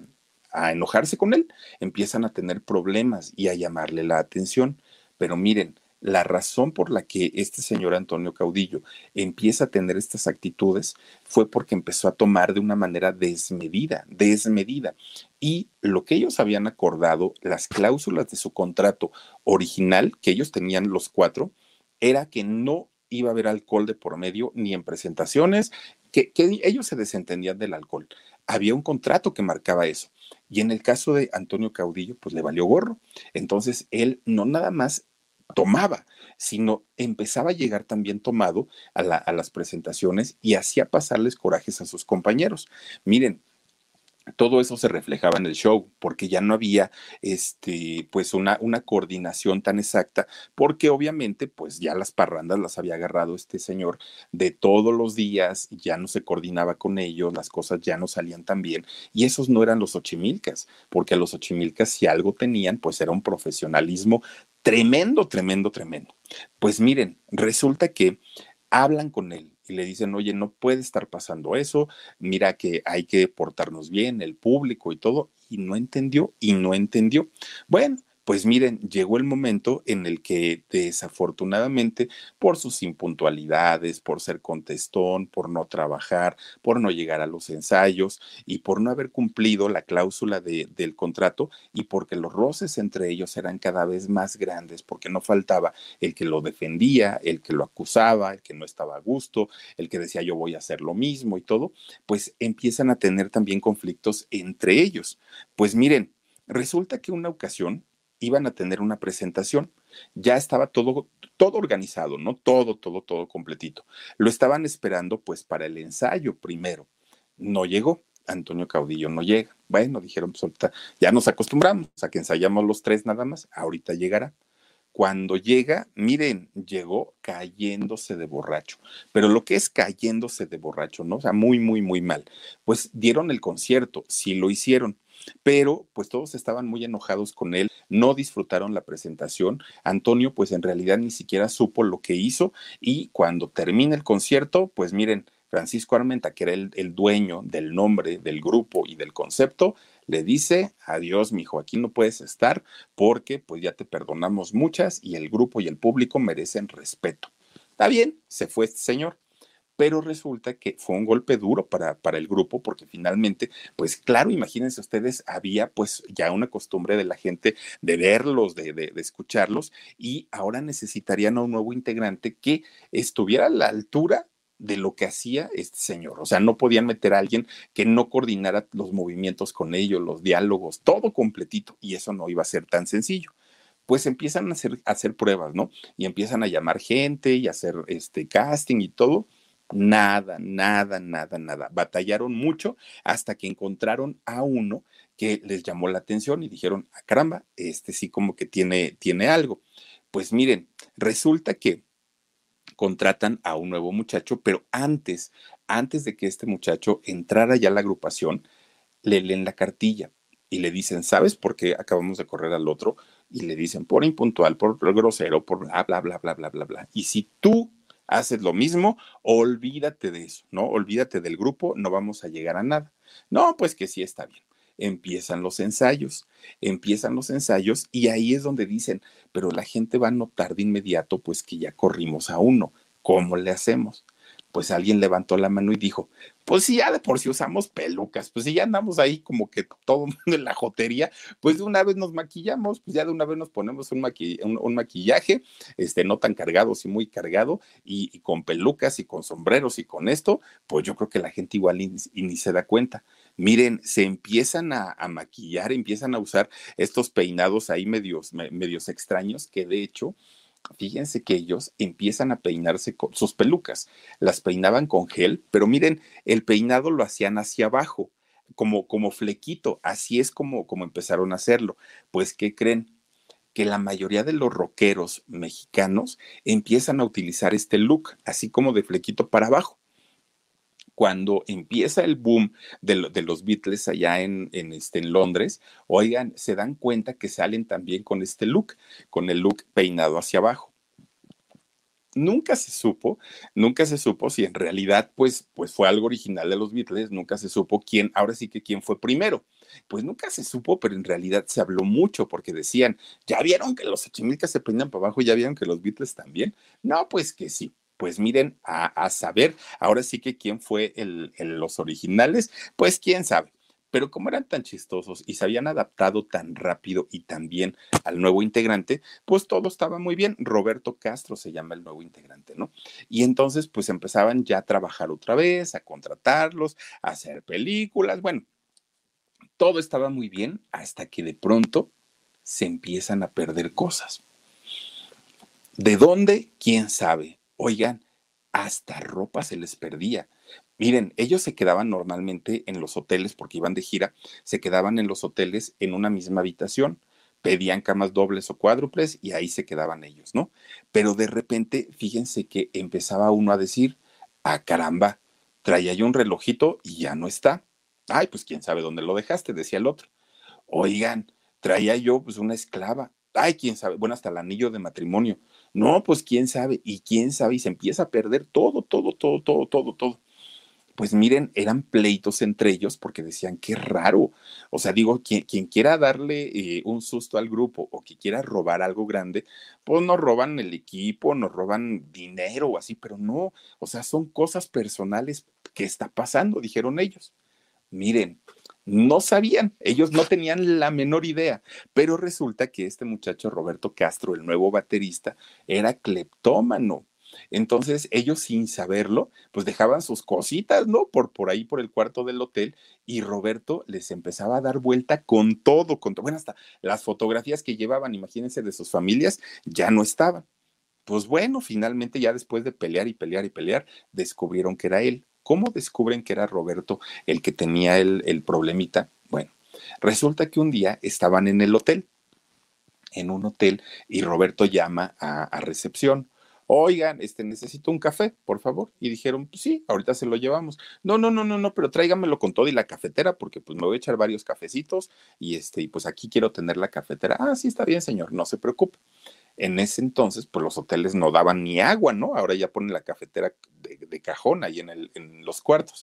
a enojarse con él, empiezan a tener problemas y a llamarle la atención. Pero miren, la razón por la que este señor Antonio Caudillo empieza a tener estas actitudes fue porque empezó a tomar de una manera desmedida, desmedida. Y lo que ellos habían acordado, las cláusulas de su contrato original, que ellos tenían los cuatro, era que no iba a haber alcohol de por medio ni en presentaciones, que, ellos se desentendían del alcohol. Había un contrato que marcaba eso. Y en el caso de Antonio Caudillo, pues le valió gorro. Entonces, él no nada más tomaba, sino empezaba a llegar también tomado a, a las presentaciones y hacía pasarles corajes a sus compañeros. Miren, todo eso se reflejaba en el show, porque ya no había este, pues una, una coordinación tan exacta, porque obviamente, pues ya las parrandas las había agarrado este señor de todos los días, ya no se coordinaba con ellos, las cosas ya no salían tan bien, y esos no eran los ochimilcas, porque los ochimilcas, si algo tenían, pues era un profesionalismo tremendo, tremendo, tremendo. Pues miren, resulta que hablan con él y le dicen, oye, no puede estar pasando eso, mira que hay que portarnos bien, el público y todo, y no entendió, y no entendió. Bueno, pues miren, llegó el momento en el que desafortunadamente por sus impuntualidades, por ser contestón, por no trabajar, por no llegar a los ensayos y por no haber cumplido la cláusula de, del contrato y porque los roces entre ellos eran cada vez más grandes, porque no faltaba el que lo defendía, el que lo acusaba, el que no estaba a gusto, el que decía yo voy a hacer lo mismo y todo, pues empiezan a tener también conflictos entre ellos. Pues miren, resulta que una ocasión iban a tener una presentación. Ya estaba todo, todo organizado, ¿no? Todo, todo, todo completito. Lo estaban esperando pues para el ensayo primero. No llegó. Antonio Caudillo no llega. Bueno, dijeron, pues ahorita ya nos acostumbramos a que ensayamos los tres nada más, ahorita llegará. Cuando llega, miren, llegó cayéndose de borracho, pero lo que es cayéndose de borracho, ¿no? O sea, muy, muy, muy mal. Pues dieron el concierto, sí lo hicieron, pero pues todos estaban muy enojados con él, no disfrutaron la presentación. Antonio pues en realidad ni siquiera supo lo que hizo y cuando termina el concierto, pues miren, Francisco Armenta, que era el, dueño del nombre del grupo y del concepto, le dice, adiós, mijo, aquí no puedes estar porque pues ya te perdonamos muchas y el grupo y el público merecen respeto. Está bien, se fue este señor pero resulta que fue un golpe duro para, para el grupo porque finalmente, pues claro, imagínense ustedes, había pues ya una costumbre de la gente de verlos, de, de, de escucharlos y ahora necesitarían a un nuevo integrante que estuviera a la altura de lo que hacía este señor. O sea, no podían meter a alguien que no coordinara los movimientos con ellos, los diálogos, todo completito. Y eso no iba a ser tan sencillo. Pues empiezan a hacer, a hacer pruebas, ¿no? Y empiezan a llamar gente y a hacer este casting y todo. Nada, nada, nada, nada. Batallaron mucho hasta que encontraron a uno que les llamó la atención y dijeron, ah, caramba, este sí como que tiene, tiene algo. Pues miren, resulta que contratan a un nuevo muchacho, pero antes, antes de que este muchacho entrara ya a la agrupación, le leen la cartilla y le dicen, ¿sabes por qué acabamos de correr al otro? Y le dicen, por impuntual, por grosero, por bla, bla, bla, bla, bla, bla, bla. Y si tú haces lo mismo, olvídate de eso, ¿no? Olvídate del grupo, no vamos a llegar a nada. No, pues que sí está bien. Empiezan los ensayos, empiezan los ensayos y ahí es donde dicen, pero la gente va a notar de inmediato pues que ya corrimos a uno. ¿Cómo le hacemos? Pues alguien levantó la mano y dijo, pues si ya de por sí usamos pelucas, pues si ya andamos ahí como que todo mundo en la jotería, pues de una vez nos maquillamos, pues ya de una vez nos ponemos un, maquillaje, este, no tan cargado, sí muy cargado, y, con pelucas y con sombreros y con esto, pues yo creo que la gente igual y, ni se da cuenta. Miren, se empiezan a, a maquillar, empiezan a usar estos peinados ahí medios, me- medios extraños que de hecho fíjense que ellos empiezan a peinarse con sus pelucas. Las peinaban con gel, pero miren, el peinado lo hacían hacia abajo, como, como flequito. Así es como, como empezaron a hacerlo. Pues, ¿qué creen? Que la mayoría de los rockeros mexicanos empiezan a utilizar este look, así como de flequito para abajo cuando empieza el boom de, lo- de los Beatles allá este, en Londres, oigan, se dan cuenta que salen también con este look, con el look peinado hacia abajo. Nunca se supo, nunca se supo si en realidad pues, pues fue algo original de los Beatles, nunca se supo quién, ahora sí que quién fue primero. Pues nunca se supo, pero en realidad se habló mucho porque decían, ya vieron que los Ochimilcas se peinan para abajo, ya vieron que los Beatles también. No, pues que sí. Pues miren, a, a saber, ahora sí que quién fue el, los originales, pues quién sabe. Pero como eran tan chistosos y se habían adaptado tan rápido y tan bien al nuevo integrante, pues todo estaba muy bien. Roberto Castro se llama el nuevo integrante, ¿no? Y entonces pues empezaban ya a trabajar otra vez, a contratarlos, a hacer películas, bueno, todo estaba muy bien hasta que de pronto se empiezan a perder cosas. ¿De dónde? ¿Quién sabe? Oigan, hasta ropa se les perdía. Miren, ellos se quedaban normalmente en los hoteles porque iban de gira, se quedaban en los hoteles en una misma habitación, pedían camas dobles o cuádruples y ahí se quedaban ellos, ¿no? Pero de repente, fíjense que empezaba uno a decir, ah, caramba, traía yo un relojito y ya no está. Ay, pues quién sabe dónde lo dejaste, decía el otro. Oigan, traía yo pues una esclava. Ay, quién sabe, bueno, hasta el anillo de matrimonio. No, pues quién sabe, y quién sabe, y se empieza a perder todo, todo, todo, todo, todo, todo. Pues miren, eran pleitos entre ellos porque decían, qué raro. O sea, digo, quien, quien quiera darle eh, un susto al grupo o que quiera robar algo grande, pues nos roban el equipo, nos roban dinero o así, pero no, o sea, son cosas personales que está pasando, dijeron ellos. Miren, no sabían, ellos no tenían la menor idea, pero resulta que este muchacho Roberto Castro, el nuevo baterista, era cleptómano. Entonces ellos sin saberlo, pues dejaban sus cositas, ¿no? Por, por ahí, por el cuarto del hotel, y Roberto les empezaba a dar vuelta con todo, con todo. Bueno, hasta las fotografías que llevaban, imagínense, de sus familias, ya no estaban. Pues bueno, finalmente ya después de pelear y pelear y pelear, descubrieron que era él. ¿Cómo descubren que era Roberto el que tenía el, el problemita? Bueno, resulta que un día estaban en el hotel, en un hotel, y Roberto llama a, recepción. Oigan, este, necesito un café, por favor. Y dijeron, pues sí, ahorita se lo llevamos. No, no, no, no, no, pero tráigamelo con todo y la cafetera, porque pues me voy a echar varios cafecitos y este, y pues aquí quiero tener la cafetera. Ah, sí, está bien, señor, no se preocupe. En ese entonces, pues los hoteles no daban ni agua, ¿no? Ahora ya ponen la cafetera de, de cajón ahí en, el, en los cuartos.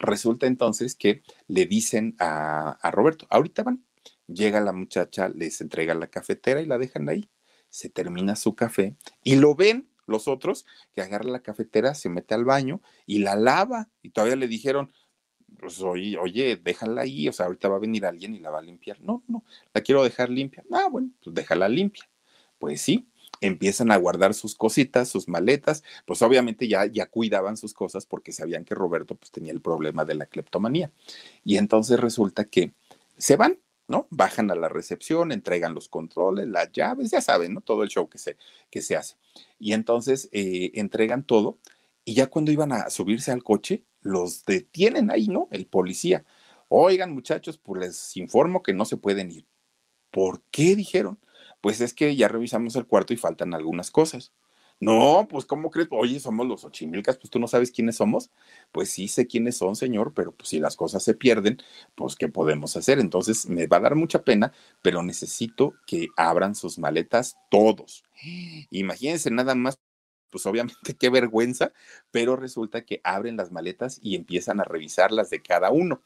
Resulta entonces que le dicen a, Roberto, ahorita van, llega la muchacha, les entrega la cafetera y la dejan ahí. Se termina su café y lo ven los otros que agarra la cafetera, se mete al baño y la lava. Y todavía le dijeron, pues, oye, oye, déjala ahí, o sea, ahorita va a venir alguien y la va a limpiar. No, no, la quiero dejar limpia. Ah, bueno, pues déjala limpia. Pues sí, empiezan a guardar sus cositas, sus maletas, pues obviamente ya, ya cuidaban sus cosas porque sabían que Roberto pues tenía el problema de la cleptomanía. Y entonces resulta que se van, ¿no? Bajan a la recepción, entregan los controles, las llaves, ya saben, ¿no? Todo el show que se, que se hace. Y entonces eh, entregan todo y ya cuando iban a subirse al coche, los detienen ahí, ¿no? El policía. Oigan, muchachos, pues les informo que no se pueden ir. ¿Por qué dijeron? Pues es que ya revisamos el cuarto y faltan algunas cosas. No, pues ¿cómo crees? Oye, somos los Ochimilcas, pues tú no sabes quiénes somos. Pues sí sé quiénes son, señor, pero pues si las cosas se pierden, pues ¿qué podemos hacer? Entonces me va a dar mucha pena, pero necesito que abran sus maletas todos. Imagínense nada más pues obviamente qué vergüenza, pero resulta que abren las maletas y empiezan a revisarlas de cada uno.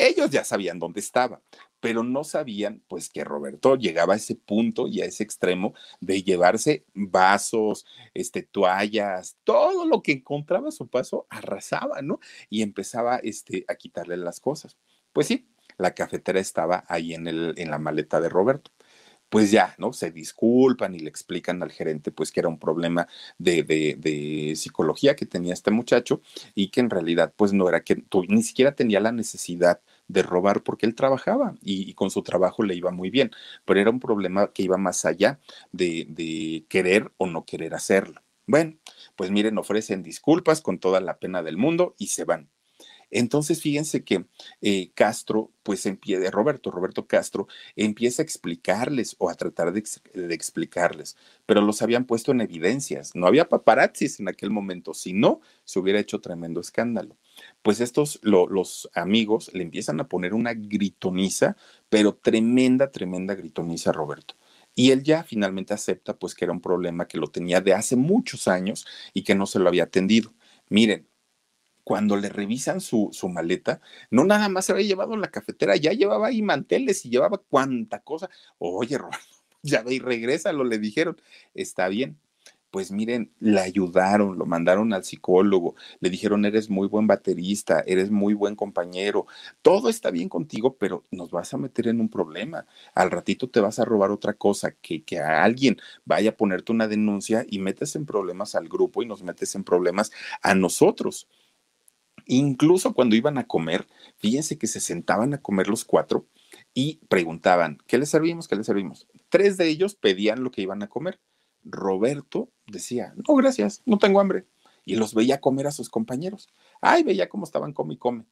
Ellos ya sabían dónde estaba, pero no sabían pues que Roberto llegaba a ese punto y a ese extremo de llevarse vasos, este, toallas, todo lo que encontraba a su paso arrasaba, ¿no? Y empezaba este, a quitarle las cosas. Pues sí, la cafetera estaba ahí en, el, en la maleta de Roberto pues ya, ¿no? Se disculpan y le explican al gerente, pues que era un problema de, de, psicología que tenía este muchacho y que en realidad, pues no era que ni siquiera tenía la necesidad de robar porque él trabajaba y, con su trabajo le iba muy bien, pero era un problema que iba más allá de, de querer o no querer hacerlo. Bueno, pues miren, ofrecen disculpas con toda la pena del mundo y se van. Entonces, fíjense que eh, Castro, pues empieza, Roberto, Roberto Castro, empieza a explicarles o a tratar de, explicarles, pero los habían puesto en evidencias. No había paparazzis en aquel momento, si no, se hubiera hecho tremendo escándalo. Pues estos, los amigos, le empiezan a poner una gritoniza, pero tremenda, tremenda gritoniza a Roberto. Y él ya finalmente acepta pues que era un problema que lo tenía de hace muchos años y que no se lo había atendido. Miren, cuando le revisan su, su, maleta, no nada más se había llevado la cafetera, ya llevaba ahí manteles y llevaba cuánta cosa. Oye, Roberto, ya ve y regresa, lo le dijeron, está bien. Pues miren, le ayudaron, lo mandaron al psicólogo, le dijeron, eres muy buen baterista, eres muy buen compañero, todo está bien contigo, pero nos vas a meter en un problema. Al ratito te vas a robar otra cosa, que, que a alguien vaya a ponerte una denuncia y metes en problemas al grupo y nos metes en problemas a nosotros. Incluso cuando iban a comer, fíjense que se sentaban a comer los cuatro y preguntaban, ¿qué les servimos? ¿Qué les servimos? Tres de ellos pedían lo que iban a comer. Roberto decía, no, gracias, no tengo hambre. Y los veía comer a sus compañeros. Ay, veía cómo estaban come y come.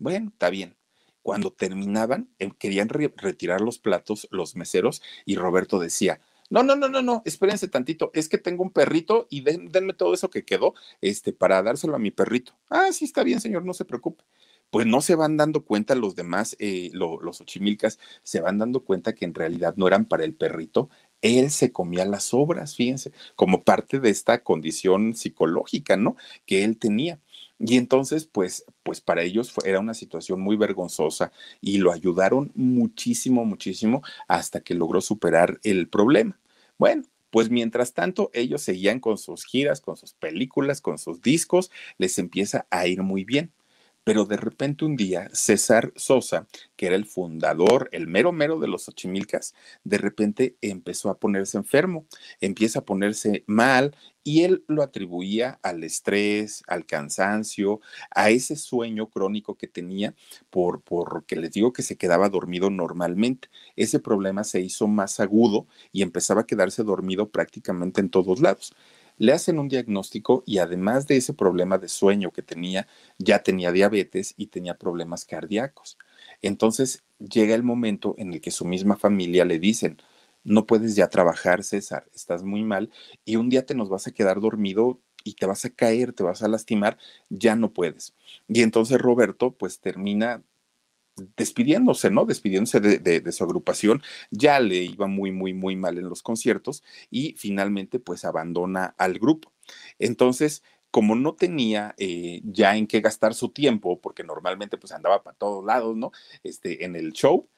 Bueno, está bien. Cuando terminaban, em, querían retirar los platos los meseros y Roberto decía, no, no, no, no, no, espérense tantito, es que tengo un perrito y denme todo eso que quedó, este, para dárselo a mi perrito. Ah, sí, está bien, señor, no se preocupe. Pues no se van dando cuenta los demás, eh, los ochimilcas, se van dando cuenta que en realidad no eran para el perrito, él se comía las obras, fíjense, como parte de esta condición psicológica, ¿no? Que él tenía. Y entonces, pues, pues para ellos era una situación muy vergonzosa y lo ayudaron muchísimo, muchísimo hasta que logró superar el problema. Bueno, pues mientras tanto, ellos seguían con sus giras, con sus películas, con sus discos, les empieza a ir muy bien. Pero de repente un día, César Sosa, que era el fundador, el mero mero de los Ochimilcas, de repente empezó a ponerse enfermo, empieza a ponerse mal y él lo atribuía al estrés, al cansancio, a ese sueño crónico que tenía por porque les digo que se quedaba dormido normalmente. Ese problema se hizo más agudo y empezaba a quedarse dormido prácticamente en todos lados le hacen un diagnóstico y además de ese problema de sueño que tenía, ya tenía diabetes y tenía problemas cardíacos. Entonces llega el momento en el que su misma familia le dicen, no puedes ya trabajar, César, estás muy mal y un día te nos vas a quedar dormido y te vas a caer, te vas a lastimar, ya no puedes. Y entonces Roberto pues termina despidiéndose, ¿no? Despidiéndose de, su agrupación, ya le iba muy, muy, muy mal en los conciertos y finalmente pues abandona al grupo. Entonces, como no tenía eh, ya en qué gastar su tiempo, porque normalmente pues andaba para todos lados, ¿no? Este, en el show,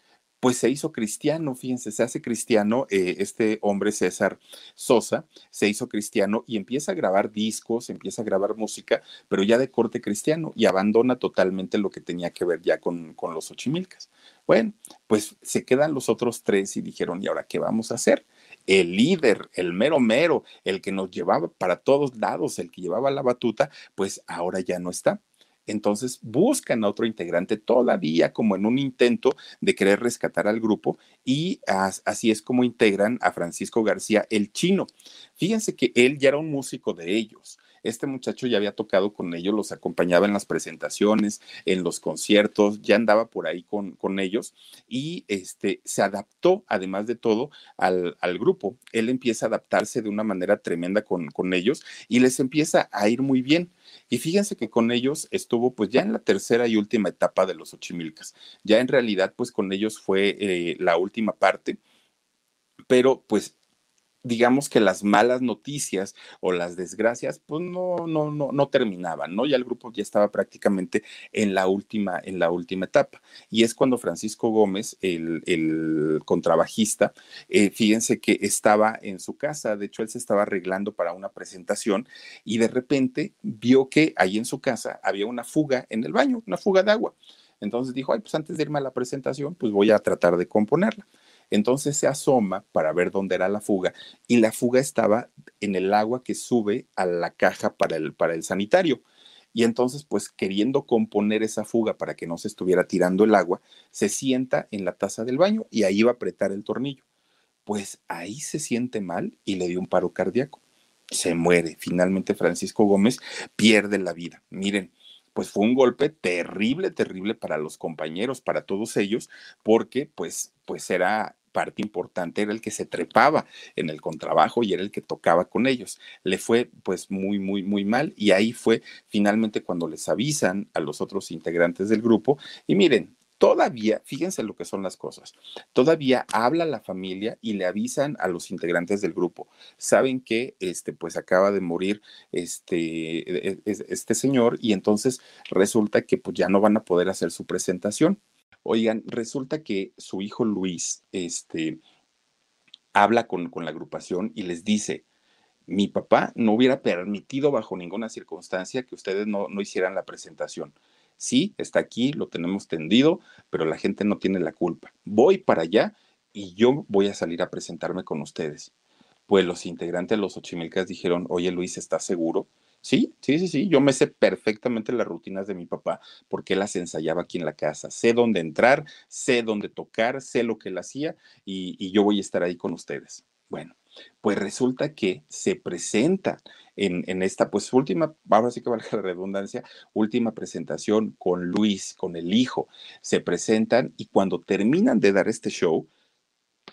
pues se hizo cristiano, fíjense, se hace cristiano, eh, este hombre César Sosa se hizo cristiano y empieza a grabar discos, empieza a grabar música, pero ya de corte cristiano y abandona totalmente lo que tenía que ver ya con, con los ochimilcas. Bueno, pues se quedan los otros tres y dijeron, ¿y ahora qué vamos a hacer? el líder, el mero mero, el que nos llevaba para todos lados, el que llevaba la batuta, pues ahora ya no está. Entonces buscan a otro integrante todavía como en un intento de querer rescatar al grupo y así es como integran a Francisco García el chino. Fíjense que él ya era un músico de ellos. Este muchacho ya había tocado con ellos, los acompañaba en las presentaciones, en los conciertos, ya andaba por ahí con, con ellos y este, se adaptó, además de todo, al, al, grupo. Él empieza a adaptarse de una manera tremenda con, con ellos y les empieza a ir muy bien. Y fíjense que con ellos estuvo pues ya en la tercera y última etapa de los Ochimilcas. Ya en realidad pues con ellos fue eh, la última parte, pero pues digamos que las malas noticias o las desgracias, pues no, no, no, no terminaban, ¿no? Ya el grupo ya estaba prácticamente en la última, en la última etapa. Y es cuando Francisco Gómez, el, el contrabajista, eh, fíjense que estaba en su casa, de hecho él se estaba arreglando para una presentación y de repente vio que ahí en su casa había una fuga en el baño, una fuga de agua. Entonces dijo, ay, pues antes de irme a la presentación, pues voy a tratar de componerla. Entonces se asoma para ver dónde era la fuga y la fuga estaba en el agua que sube a la caja para el, para el sanitario. Y entonces, pues queriendo componer esa fuga para que no se estuviera tirando el agua, se sienta en la taza del baño y ahí va a apretar el tornillo. Pues ahí se siente mal y le dio un paro cardíaco. Se muere. Finalmente Francisco Gómez pierde la vida. Miren, pues fue un golpe terrible, terrible para los compañeros, para todos ellos, porque pues, pues era parte importante, era el que se trepaba en el contrabajo y era el que tocaba con ellos. Le fue pues muy, muy, muy mal y ahí fue finalmente cuando les avisan a los otros integrantes del grupo y miren, todavía, fíjense lo que son las cosas, todavía habla la familia y le avisan a los integrantes del grupo. Saben que este, pues acaba de morir este, e, e, este señor y entonces resulta que pues ya no van a poder hacer su presentación. Oigan, resulta que su hijo Luis, este, habla con, con la agrupación y les dice, mi papá no hubiera permitido bajo ninguna circunstancia que ustedes no, no hicieran la presentación Sí, está aquí, lo tenemos tendido, pero la gente no tiene la culpa. Voy para allá y yo voy a salir a presentarme con ustedes. Pues los integrantes de los Ochimilcas dijeron, oye Luis, ¿estás seguro? Sí, sí, sí, sí, yo me sé perfectamente las rutinas de mi papá porque él las ensayaba aquí en la casa. Sé dónde entrar, sé dónde tocar, sé lo que él hacía y, yo voy a estar ahí con ustedes. Bueno, pues resulta que se presenta en, esta, pues última, ahora sí que valga la redundancia, última presentación con Luis, con el hijo. Se presentan y cuando terminan de dar este show,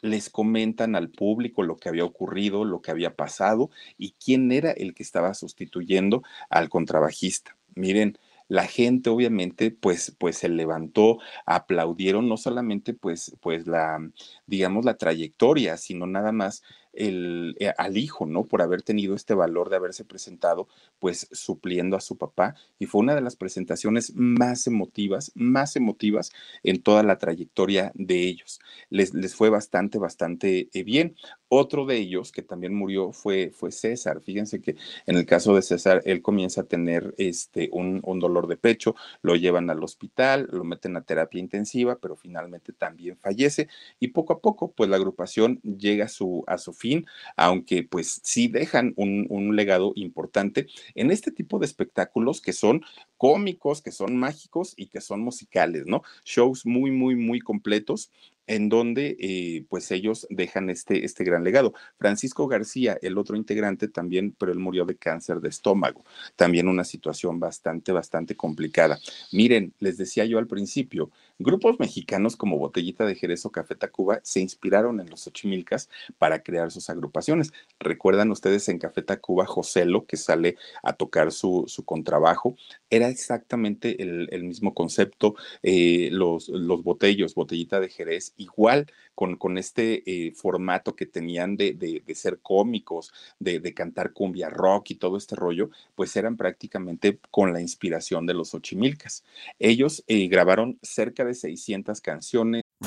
les comentan al público lo que había ocurrido, lo que había pasado y quién era el que estaba sustituyendo al contrabajista. Miren, la gente obviamente pues pues se levantó, aplaudieron no solamente pues pues la digamos la trayectoria, sino nada más el, eh, al hijo, ¿no? Por haber tenido este valor de haberse presentado, pues supliendo a su papá. Y fue una de las presentaciones más emotivas, más emotivas en toda la trayectoria de ellos. Les, les fue bastante, bastante eh, bien. Otro de ellos que también murió fue, fue César. Fíjense que en el caso de César, él comienza a tener este, un, un dolor de pecho, lo llevan al hospital, lo meten a terapia intensiva, pero finalmente también fallece. Y poco a poco, pues la agrupación llega a su, a su fin, aunque pues sí dejan un, un legado importante en este tipo de espectáculos que son cómicos, que son mágicos y que son musicales, ¿no? Shows muy, muy, muy completos en donde eh, pues ellos dejan este, este gran legado. Francisco García, el otro integrante también, pero él murió de cáncer de estómago, también una situación bastante, bastante complicada. Miren, les decía yo al principio, grupos mexicanos como Botellita de Jerez o Café Tacuba se inspiraron en los Ochimilcas para crear sus agrupaciones. Recuerdan ustedes en Café Tacuba, Joselo, que sale a tocar su, su contrabajo, era exactamente el, mismo concepto, eh, los, los botellos, Botellita de Jerez igual con, con este eh, formato que tenían de, de, ser cómicos, de, de, cantar cumbia rock y todo este rollo, pues eran prácticamente con la inspiración de los Ochimilcas. Ellos eh, grabaron cerca de 600 canciones.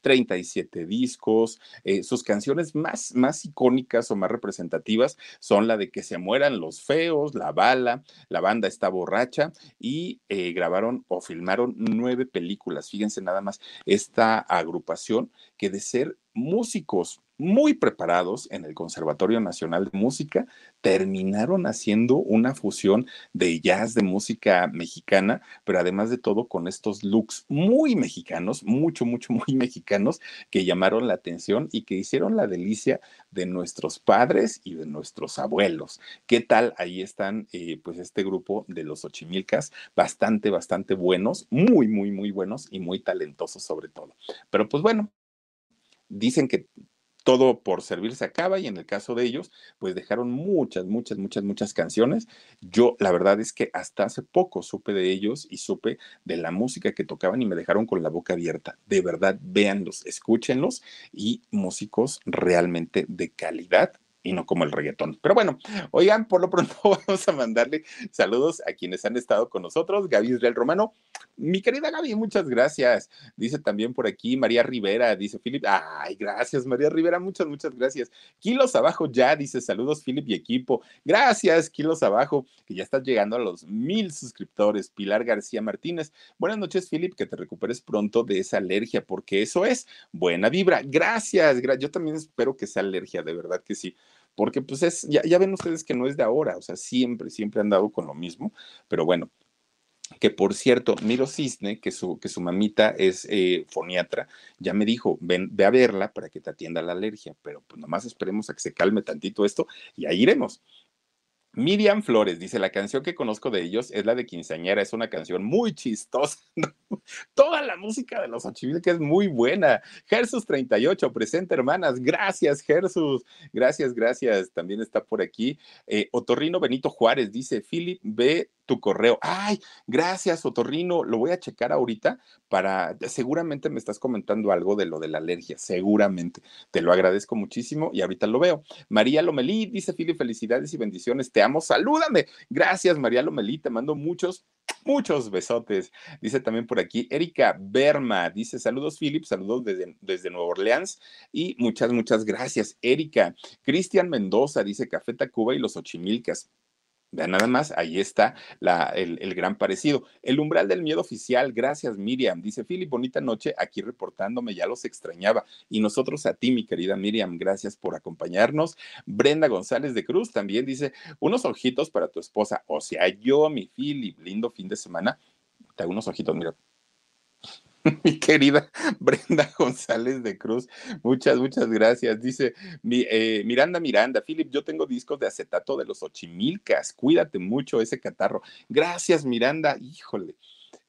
37 discos. Eh, sus canciones más, más icónicas o más representativas son la de Que se mueran los feos, La bala, La banda está borracha y eh, grabaron o filmaron nueve películas. Fíjense nada más esta agrupación que de ser músicos muy preparados en el Conservatorio Nacional de Música, terminaron haciendo una fusión de jazz, de música mexicana, pero además de todo con estos looks muy mexicanos, mucho, mucho, muy mexicanos, que llamaron la atención y que hicieron la delicia de nuestros padres y de nuestros abuelos. ¿Qué tal? Ahí están, eh, pues, este grupo de los Ochimilcas, bastante, bastante buenos, muy, muy, muy buenos y muy talentosos sobre todo. Pero pues bueno, dicen que todo por servir se acaba y en el caso de ellos, pues dejaron muchas, muchas, muchas, muchas canciones. Yo la verdad es que hasta hace poco supe de ellos y supe de la música que tocaban y me dejaron con la boca abierta. De verdad, véanlos, escúchenlos y músicos realmente de calidad y no como el reggaetón. Pero bueno, oigan, por lo pronto vamos a mandarle saludos a quienes han estado con nosotros. Gaby Israel Romano, mi querida Gaby, muchas gracias. Dice también por aquí María Rivera, dice Philip, ay, gracias María Rivera, muchas, muchas gracias. Kilos abajo ya, dice saludos Philip y equipo. Gracias, kilos abajo, que ya estás llegando a los mil suscriptores. Pilar García Martínez, buenas noches Philip, que te recuperes pronto de esa alergia, porque eso es buena vibra. Gracias, yo también espero que sea alergia, de verdad que sí porque pues es, ya, ya, ven ustedes que no es de ahora, o sea, siempre, siempre han dado con lo mismo, pero bueno. Que por cierto, Miro Cisne, que su, que su mamita es eh, foniatra, ya me dijo, ven, ve a verla para que te atienda la alergia, pero pues nomás esperemos a que se calme tantito esto y ahí iremos. Miriam Flores dice, la canción que conozco de ellos es la de Quinceañera, es una canción muy chistosa. Toda la música de los que es muy buena. Gersus 38, presente hermanas. Gracias, Gersus. Gracias, gracias. También está por aquí. Eh, Otorrino Benito Juárez dice, Philip, ve tu correo. Ay, gracias, Otorrino. Lo voy a checar ahorita para, seguramente me estás comentando algo de lo de la alergia, seguramente. Te lo agradezco muchísimo y ahorita lo veo. María Lomelí dice, Philip, felicidades y bendiciones. Te amo, salúdame. Gracias, María Lomelí. Te mando muchos Muchos besotes. Dice también por aquí Erika Berma. Dice saludos, Philip. Saludos desde, desde Nueva Orleans. Y muchas, muchas gracias, Erika. Cristian Mendoza dice Café Tacuba y los Ochimilcas. Nada más, ahí está el, gran parecido. El umbral del miedo oficial, gracias Miriam. Dice Philip, bonita noche aquí reportándome, ya los extrañaba. Y nosotros a ti, mi querida Miriam, gracias por acompañarnos. Brenda González de Cruz también dice, unos ojitos para tu esposa. O sea, yo, mi Philip, lindo fin de semana. Te unos ojitos, mira. mi querida Brenda González de Cruz. Muchas, muchas gracias. Dice mi, eh, Miranda Miranda, Philip, yo tengo discos de acetato de los Ochimilcas. Cuídate mucho ese catarro. Gracias, Miranda. Híjole.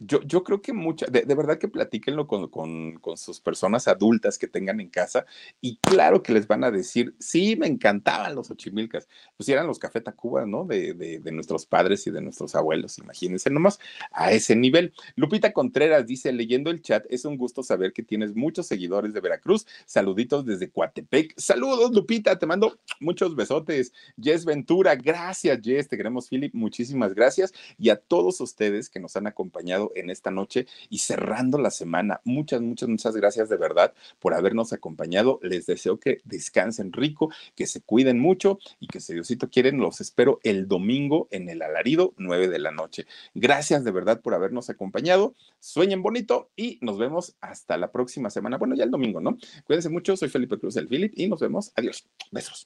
Yo, yo creo que mucha, de, verdad que platíquenlo con, sus personas adultas que tengan en casa y claro que les van a decir, sí, me encantaban los ochimilcas, pues eran los Café Tacuba, ¿no? De, de, de, nuestros padres y de nuestros abuelos, imagínense nomás a ese nivel. Lupita Contreras dice, leyendo el chat, es un gusto saber que tienes muchos seguidores de Veracruz. Saluditos desde Coatepec. Saludos, Lupita, te mando muchos besotes. Jess Ventura, gracias, Jess, te queremos, Philip, muchísimas gracias. Y a todos ustedes que nos han acompañado en esta noche y cerrando la semana. Muchas, muchas, muchas gracias de verdad por habernos acompañado. Les deseo que descansen rico, que se cuiden mucho y que si Diosito quieren, los espero el domingo en el alarido, 9 de la noche. Gracias de verdad por habernos acompañado. Sueñen bonito y nos vemos hasta la próxima semana. Bueno, ya el domingo, ¿no? Cuídense mucho. Soy Felipe Cruz del Philip y nos vemos. Adiós. Besos.